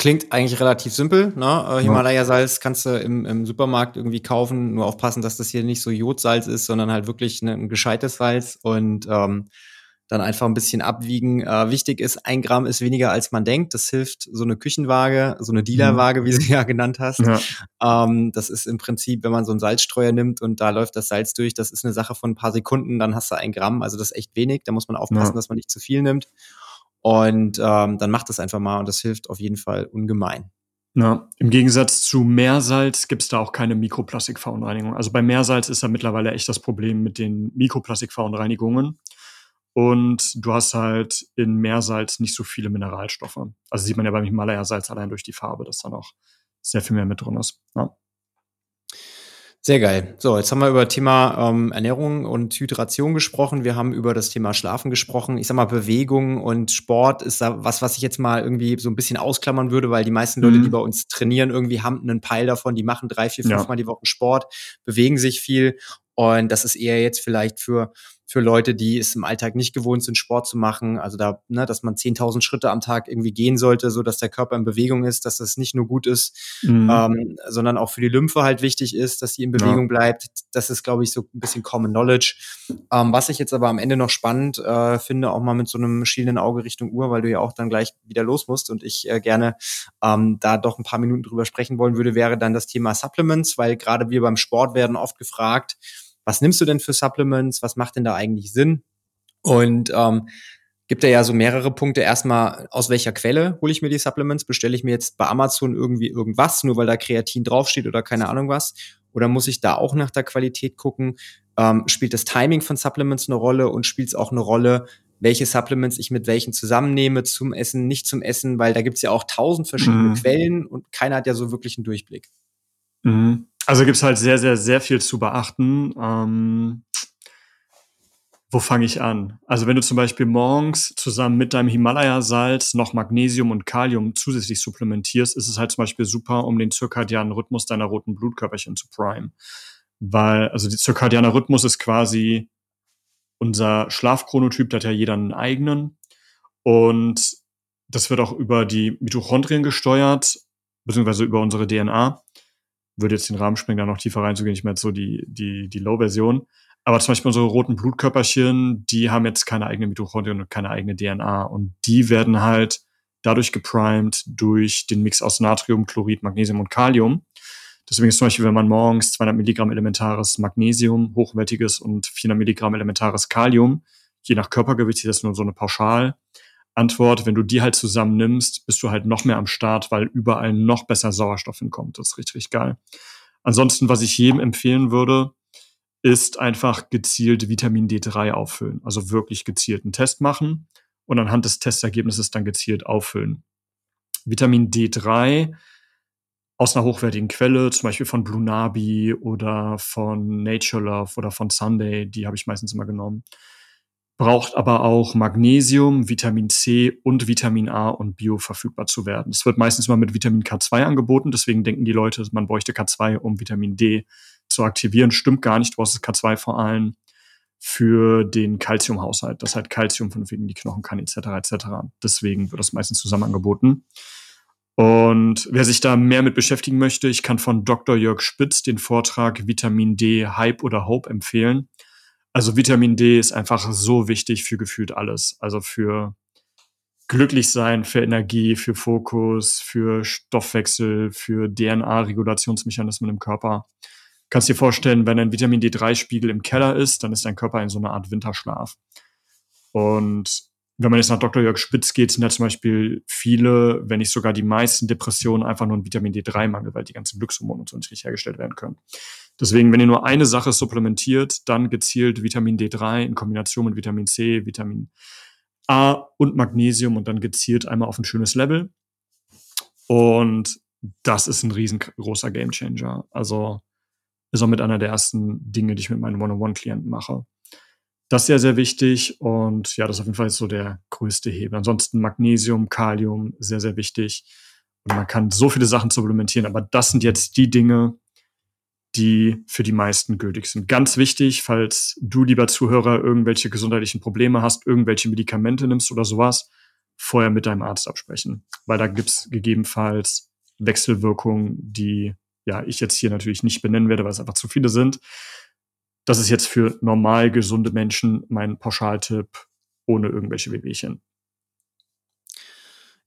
Klingt eigentlich relativ simpel. Ne? Äh, Himalaya-Salz kannst du im, im, Supermarkt irgendwie kaufen. Nur aufpassen, dass das hier nicht so Jodsalz ist, sondern halt wirklich ne, ein gescheites Salz und ähm, dann einfach ein bisschen abwiegen. Äh, wichtig ist, ein Gramm ist weniger als man denkt. Das hilft so eine Küchenwaage, so eine Dealerwaage, wie du sie ja genannt hast. Ja. Ähm, das ist im Prinzip, wenn man so einen Salzstreuer nimmt und da läuft das Salz durch, das ist eine Sache von ein paar Sekunden, dann hast du ein Gramm. Also das ist echt wenig. Da muss man aufpassen, ja. dass man nicht zu viel nimmt. Und ähm, dann macht das einfach mal und das hilft auf jeden Fall ungemein. Ja, im Gegensatz zu Meersalz gibt es da auch keine Mikroplastikverunreinigung. Also bei Meersalz ist da mittlerweile echt das Problem mit den Mikroplastikverunreinigungen. Und du hast halt in Meersalz nicht so viele Mineralstoffe. Also sieht man ja beim Himalaya-Salz allein durch die Farbe, dass da noch sehr viel mehr mit drin ist. Ja. Sehr geil. So, jetzt haben wir über Thema ähm, Ernährung und Hydration gesprochen. Wir haben über das Thema Schlafen gesprochen. Ich sag mal, Bewegung und Sport ist da was, was ich jetzt mal irgendwie so ein bisschen ausklammern würde, weil die meisten Leute, mhm. die bei uns trainieren, irgendwie haben einen Peil davon. Die machen drei, vier, fünf ja. Die Woche Sport, bewegen sich viel. Und das ist eher jetzt vielleicht für für Leute, die es im Alltag nicht gewohnt sind, Sport zu machen. Also da, ne, dass man 10.000 Schritte am Tag irgendwie gehen sollte, so dass der Körper in Bewegung ist, dass das nicht nur gut ist, mhm. ähm, sondern auch für die Lymphe halt wichtig ist, dass sie in Bewegung ja. bleibt. Das ist, glaube ich, so ein bisschen Common Knowledge. Ähm, was ich jetzt aber am Ende noch spannend äh, finde, auch mal mit so einem schielenden Auge Richtung Uhr, weil du ja auch dann gleich wieder los musst und ich äh, gerne ähm, da doch ein paar Minuten drüber sprechen wollen würde, wäre dann das Thema Supplements, weil gerade wir beim Sport werden oft gefragt, was nimmst du denn für Supplements, was macht denn da eigentlich Sinn? Und ähm, gibt er ja so mehrere Punkte. Erstmal, aus welcher Quelle hole ich mir die Supplements? Bestelle ich mir jetzt bei Amazon irgendwie irgendwas, nur weil da Kreatin draufsteht oder keine Ahnung was? Oder muss ich da auch nach der Qualität gucken? Ähm, spielt das Timing von Supplements eine Rolle und spielt es auch eine Rolle, welche Supplements ich mit welchen zusammennehme, zum Essen, nicht zum Essen, weil da gibt es ja auch tausend verschiedene mhm. Quellen und keiner hat ja so wirklich einen Durchblick. Mhm. Also gibt es halt sehr, sehr, sehr viel zu beachten. Ähm, wo fange ich an? Also wenn du zum Beispiel morgens zusammen mit deinem Himalaya-Salz noch Magnesium und Kalium zusätzlich supplementierst, ist es halt zum Beispiel super, um den zirkadianen Rhythmus deiner roten Blutkörperchen zu prime. Weil, also der zirkadianer Rhythmus ist quasi unser Schlafchronotyp, da hat ja jeder einen eigenen. Und das wird auch über die Mitochondrien gesteuert, beziehungsweise über unsere DNA würde jetzt den Rahmen sprengen, da noch tiefer reinzugehen. Ich meine jetzt so die, die, die Low-Version. Aber zum Beispiel unsere roten Blutkörperchen, die haben jetzt keine eigene Mitochondrien und keine eigene DNA. Und die werden halt dadurch geprimed durch den Mix aus Natrium, Chlorid, Magnesium und Kalium. Deswegen ist zum Beispiel, wenn man morgens 200 Milligramm elementares Magnesium, hochwertiges und 400 Milligramm elementares Kalium, je nach Körpergewicht, das ist nur so eine Pauschal, Antwort, wenn du die halt zusammen nimmst, bist du halt noch mehr am Start, weil überall noch besser Sauerstoff hinkommt. Das ist richtig, richtig geil. Ansonsten, was ich jedem empfehlen würde, ist einfach gezielt Vitamin D3 auffüllen. Also wirklich gezielt einen Test machen und anhand des Testergebnisses dann gezielt auffüllen. Vitamin D3 aus einer hochwertigen Quelle, zum Beispiel von Blue Nabi oder von Nature Love oder von Sunday, die habe ich meistens immer genommen braucht aber auch Magnesium, Vitamin C und Vitamin A und Bio verfügbar zu werden. Es wird meistens mal mit Vitamin K2 angeboten, deswegen denken die Leute, man bräuchte K2, um Vitamin D zu aktivieren. Stimmt gar nicht, du brauchst das K2 vor allem für den Kalziumhaushalt, das halt Kalzium von wegen die Knochen kann, etc. etc. Deswegen wird das meistens zusammen angeboten. Und wer sich da mehr mit beschäftigen möchte, ich kann von Dr. Jörg Spitz den Vortrag Vitamin D Hype oder Hope empfehlen. Also Vitamin D ist einfach so wichtig für gefühlt alles. Also für glücklich sein, für Energie, für Fokus, für Stoffwechsel, für DNA-Regulationsmechanismen im Körper. Kannst dir vorstellen, wenn ein Vitamin D3-Spiegel im Keller ist, dann ist dein Körper in so einer Art Winterschlaf. Und wenn man jetzt nach Dr. Jörg Spitz geht, sind ja zum Beispiel viele, wenn nicht sogar die meisten Depressionen einfach nur ein Vitamin D3-Mangel, weil die ganzen Glückshormone und so nicht richtig hergestellt werden können. Deswegen, wenn ihr nur eine Sache supplementiert, dann gezielt Vitamin D3 in Kombination mit Vitamin C, Vitamin A und Magnesium und dann gezielt einmal auf ein schönes Level. Und das ist ein riesengroßer Gamechanger. Also ist auch mit einer der ersten Dinge, die ich mit meinen One-on-One-Klienten mache. Das ist sehr, sehr wichtig und ja, das ist auf jeden Fall so der größte Hebel. Ansonsten Magnesium, Kalium, sehr, sehr wichtig. Und man kann so viele Sachen supplementieren, aber das sind jetzt die Dinge, die für die meisten gültig sind. Ganz wichtig, falls du, lieber Zuhörer, irgendwelche gesundheitlichen Probleme hast, irgendwelche Medikamente nimmst oder sowas, vorher mit deinem Arzt absprechen. Weil da gibt's gegebenenfalls Wechselwirkungen, die ja ich jetzt hier natürlich nicht benennen werde, weil es einfach zu viele sind. Das ist jetzt für normal gesunde Menschen mein Pauschaltipp ohne irgendwelche Wehwehchen.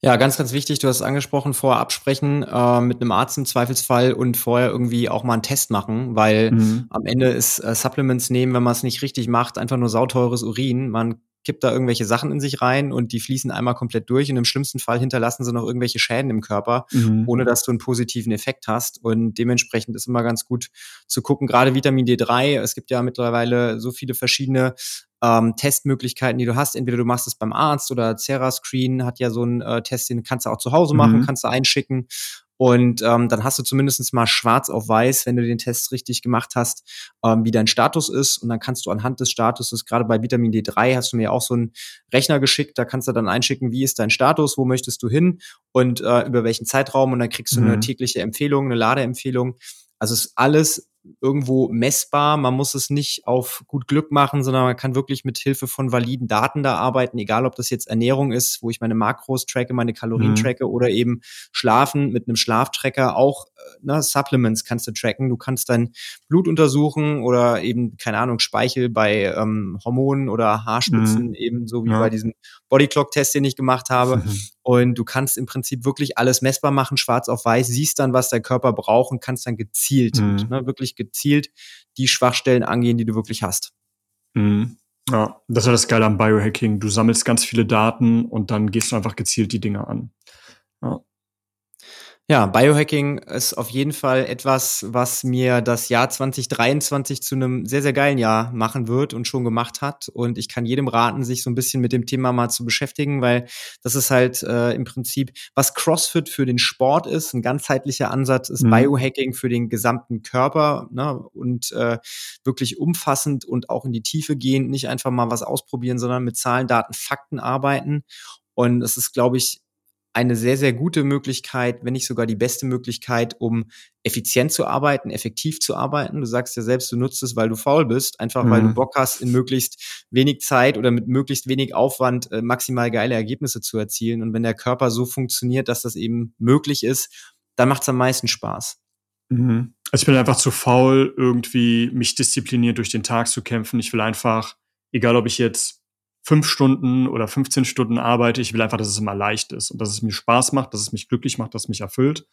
Ja, ganz, ganz wichtig, du hast es angesprochen, vorher absprechen äh, mit einem Arzt im Zweifelsfall und vorher irgendwie auch mal einen Test machen, weil mhm. am Ende ist äh, Supplements nehmen, wenn man es nicht richtig macht, einfach nur sauteures Urin. Man kippt da irgendwelche Sachen in sich rein und die fließen einmal komplett durch und im schlimmsten Fall hinterlassen sie noch irgendwelche Schäden im Körper, mhm. ohne dass du einen positiven Effekt hast. Und dementsprechend ist immer ganz gut zu gucken, gerade Vitamin D3, es gibt ja mittlerweile so viele verschiedene ähm, Testmöglichkeiten, die du hast. Entweder du machst es beim Arzt oder Screen hat ja so einen äh, Test, den kannst du auch zu Hause machen, mhm. kannst du einschicken. Und ähm, dann hast du zumindest mal schwarz auf weiß, wenn du den Test richtig gemacht hast, ähm, wie dein Status ist. Und dann kannst du anhand des Statuses, gerade bei Vitamin D3, hast du mir auch so einen Rechner geschickt, da kannst du dann einschicken, wie ist dein Status, wo möchtest du hin und äh, über welchen Zeitraum. Und dann kriegst du mhm. eine tägliche Empfehlung, eine Ladeempfehlung. Also ist alles irgendwo messbar. Man muss es nicht auf gut Glück machen, sondern man kann wirklich mit Hilfe von validen Daten da arbeiten, egal ob das jetzt Ernährung ist, wo ich meine Makros tracke, meine Kalorien mhm. tracke oder eben Schlafen mit einem Schlaftracker. Auch äh, ne, Supplements kannst du tracken. Du kannst dein Blut untersuchen oder eben, keine Ahnung, Speichel bei ähm, Hormonen oder Haarspitzen, mhm. eben so wie ja. bei diesem Bodyclock-Test, den ich gemacht habe. Mhm. Und du kannst im Prinzip wirklich alles messbar machen, schwarz auf weiß, siehst dann, was der Körper braucht und kannst dann gezielt, mhm. ne, wirklich gezielt die Schwachstellen angehen, die du wirklich hast. Mhm. Ja, das ist das Geile am Biohacking. Du sammelst ganz viele Daten und dann gehst du einfach gezielt die Dinge an. Ja. Ja, Biohacking ist auf jeden Fall etwas, was mir das Jahr 2023 zu einem sehr, sehr geilen Jahr machen wird und schon gemacht hat. Und ich kann jedem raten, sich so ein bisschen mit dem Thema mal zu beschäftigen, weil das ist halt äh, im Prinzip, was CrossFit für den Sport ist, ein ganzheitlicher Ansatz ist mhm. Biohacking für den gesamten Körper ne? und äh, wirklich umfassend und auch in die Tiefe gehen, nicht einfach mal was ausprobieren, sondern mit Zahlen, Daten, Fakten arbeiten. Und es ist, glaube ich, eine sehr, sehr gute Möglichkeit, wenn nicht sogar die beste Möglichkeit, um effizient zu arbeiten, effektiv zu arbeiten. Du sagst ja selbst, du nutzt es, weil du faul bist, einfach mhm. weil du mhm. Bock hast, in möglichst wenig Zeit oder mit möglichst wenig Aufwand äh, maximal geile Ergebnisse zu erzielen. Und wenn der Körper so funktioniert, dass das eben möglich ist, dann macht es am meisten Spaß. Mhm. Also ich bin einfach zu faul, irgendwie mich diszipliniert durch den Tag zu kämpfen. Ich will einfach, egal ob ich jetzt fünf Stunden oder 15 Stunden arbeite. Ich will einfach, dass es immer leicht ist und dass es mir Spaß macht, dass es mich glücklich macht, dass es mich erfüllt.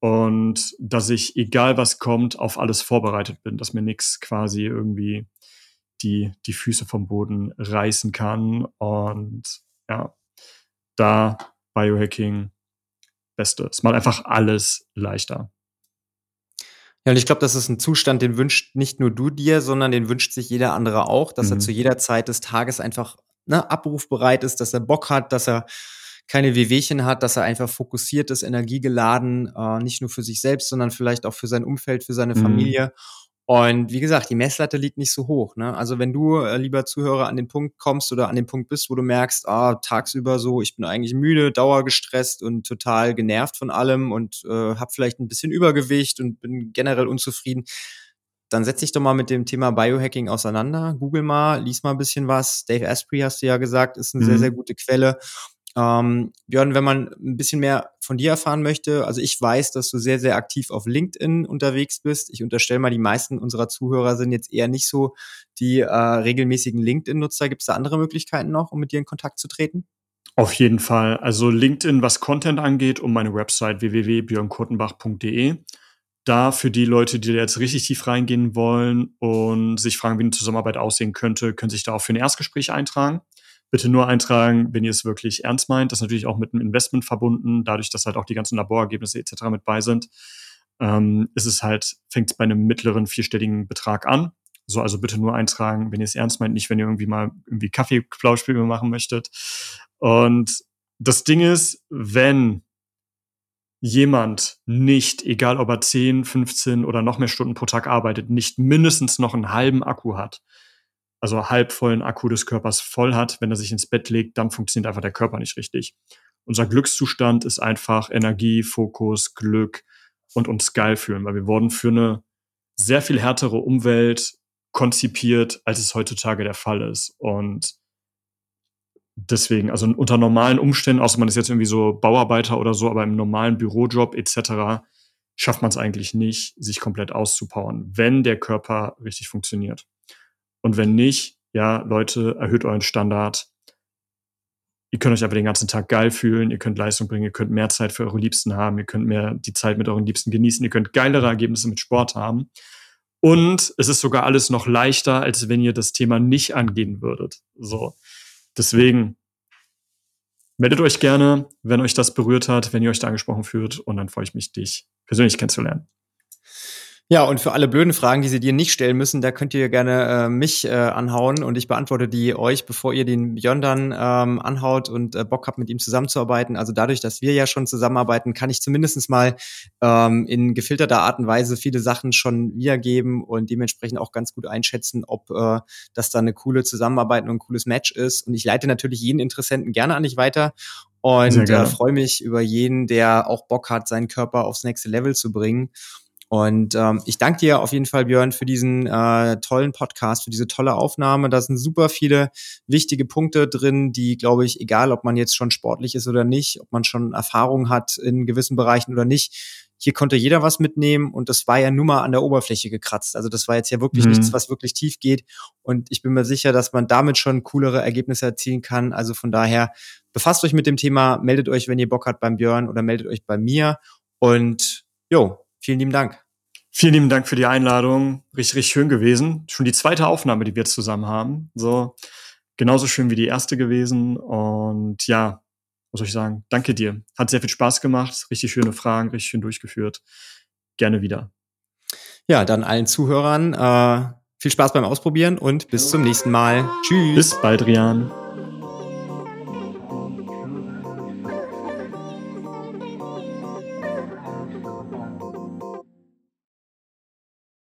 Und dass ich, egal was kommt, auf alles vorbereitet bin, dass mir nichts quasi irgendwie die, die Füße vom Boden reißen kann. Und ja, da Biohacking, Beste. Es macht einfach alles leichter. Ja, und ich glaube, das ist ein Zustand, den wünscht nicht nur du dir, sondern den wünscht sich jeder andere auch, dass mhm. er zu jeder Zeit des Tages einfach ne, abrufbereit ist, dass er Bock hat, dass er keine Wehwehchen hat, dass er einfach fokussiert ist, energiegeladen, äh, nicht nur für sich selbst, sondern vielleicht auch für sein Umfeld, für seine mhm. Familie. Und wie gesagt, die Messlatte liegt nicht so hoch. Ne? Also wenn du, äh, lieber Zuhörer, an den Punkt kommst oder an den Punkt bist, wo du merkst, ah, tagsüber so, ich bin eigentlich müde, dauergestresst und total genervt von allem und äh, habe vielleicht ein bisschen Übergewicht und bin generell unzufrieden, dann setz dich doch mal mit dem Thema Biohacking auseinander. Google mal, lies mal ein bisschen was. Dave Asprey, hast du ja gesagt, ist eine mhm. sehr, sehr gute Quelle. Ähm, Björn, wenn man ein bisschen mehr von dir erfahren möchte, also ich weiß, dass du sehr, sehr aktiv auf LinkedIn unterwegs bist. Ich unterstelle mal, die meisten unserer Zuhörer sind jetzt eher nicht so die äh, regelmäßigen LinkedIn-Nutzer. Gibt es da andere Möglichkeiten noch, um mit dir in Kontakt zu treten? Auf jeden Fall. Also LinkedIn, was Content angeht, um meine Website www.björnkurtenbach.de. Da für die Leute, die jetzt richtig tief reingehen wollen und sich fragen, wie eine Zusammenarbeit aussehen könnte, können sich da auch für ein Erstgespräch eintragen. Bitte nur eintragen, wenn ihr es wirklich ernst meint. Das ist natürlich auch mit einem Investment verbunden, dadurch, dass halt auch die ganzen Laborergebnisse etc. mit bei sind. Ähm, ist es halt, fängt es bei einem mittleren vierstelligen Betrag an. So, also bitte nur eintragen, wenn ihr es ernst meint, nicht wenn ihr irgendwie mal irgendwie Kaffeeplauspiele machen möchtet. Und das Ding ist, wenn jemand nicht, egal ob er 10, 15 oder noch mehr Stunden pro Tag arbeitet, nicht mindestens noch einen halben Akku hat, also halb vollen Akku des Körpers voll hat, wenn er sich ins Bett legt, dann funktioniert einfach der Körper nicht richtig. Unser Glückszustand ist einfach Energie, Fokus, Glück und uns geil fühlen, weil wir wurden für eine sehr viel härtere Umwelt konzipiert, als es heutzutage der Fall ist. Und deswegen, also unter normalen Umständen, außer man ist jetzt irgendwie so Bauarbeiter oder so, aber im normalen Bürojob etc., schafft man es eigentlich nicht, sich komplett auszupowern, wenn der Körper richtig funktioniert. Und wenn nicht, ja, Leute, erhöht euren Standard. Ihr könnt euch aber den ganzen Tag geil fühlen, ihr könnt Leistung bringen, ihr könnt mehr Zeit für eure Liebsten haben, ihr könnt mehr die Zeit mit euren Liebsten genießen, ihr könnt geilere Ergebnisse mit Sport haben. Und es ist sogar alles noch leichter, als wenn ihr das Thema nicht angehen würdet. So. Deswegen meldet euch gerne, wenn euch das berührt hat, wenn ihr euch da angesprochen fühlt. Und dann freue ich mich, dich persönlich kennenzulernen. Ja, und für alle blöden Fragen, die sie dir nicht stellen müssen, da könnt ihr gerne äh, mich äh, anhauen und ich beantworte die euch, bevor ihr den Björn dann ähm, anhaut und äh, Bock habt, mit ihm zusammenzuarbeiten. Also dadurch, dass wir ja schon zusammenarbeiten, kann ich zumindestens mal ähm, in gefilterter Art und Weise viele Sachen schon wiedergeben und dementsprechend auch ganz gut einschätzen, ob äh, das dann eine coole Zusammenarbeit und ein cooles Match ist. Und ich leite natürlich jeden Interessenten gerne an dich weiter und äh, freue mich über jeden, der auch Bock hat, seinen Körper aufs nächste Level zu bringen. Und ähm, ich danke dir auf jeden Fall, Björn, für diesen äh, tollen Podcast, für diese tolle Aufnahme. Da sind super viele wichtige Punkte drin, die, glaube ich, egal ob man jetzt schon sportlich ist oder nicht, ob man schon Erfahrung hat in gewissen Bereichen oder nicht, hier konnte jeder was mitnehmen und das war ja nur mal an der Oberfläche gekratzt. Also das war jetzt ja wirklich mhm. nichts, was wirklich tief geht. Und ich bin mir sicher, dass man damit schon coolere Ergebnisse erzielen kann. Also von daher befasst euch mit dem Thema, meldet euch, wenn ihr Bock habt beim Björn oder meldet euch bei mir. Und jo, Vielen lieben Dank. Vielen lieben Dank für die Einladung. Richtig, richtig schön gewesen. Schon die zweite Aufnahme, die wir zusammen haben. So, genauso schön wie die erste gewesen. Und ja, was soll ich sagen? Danke dir. Hat sehr viel Spaß gemacht. Richtig schöne Fragen, richtig schön durchgeführt. Gerne wieder. Ja, dann allen Zuhörern äh, viel Spaß beim Ausprobieren und bis zum nächsten Mal. Tschüss. Bis bald, Rian.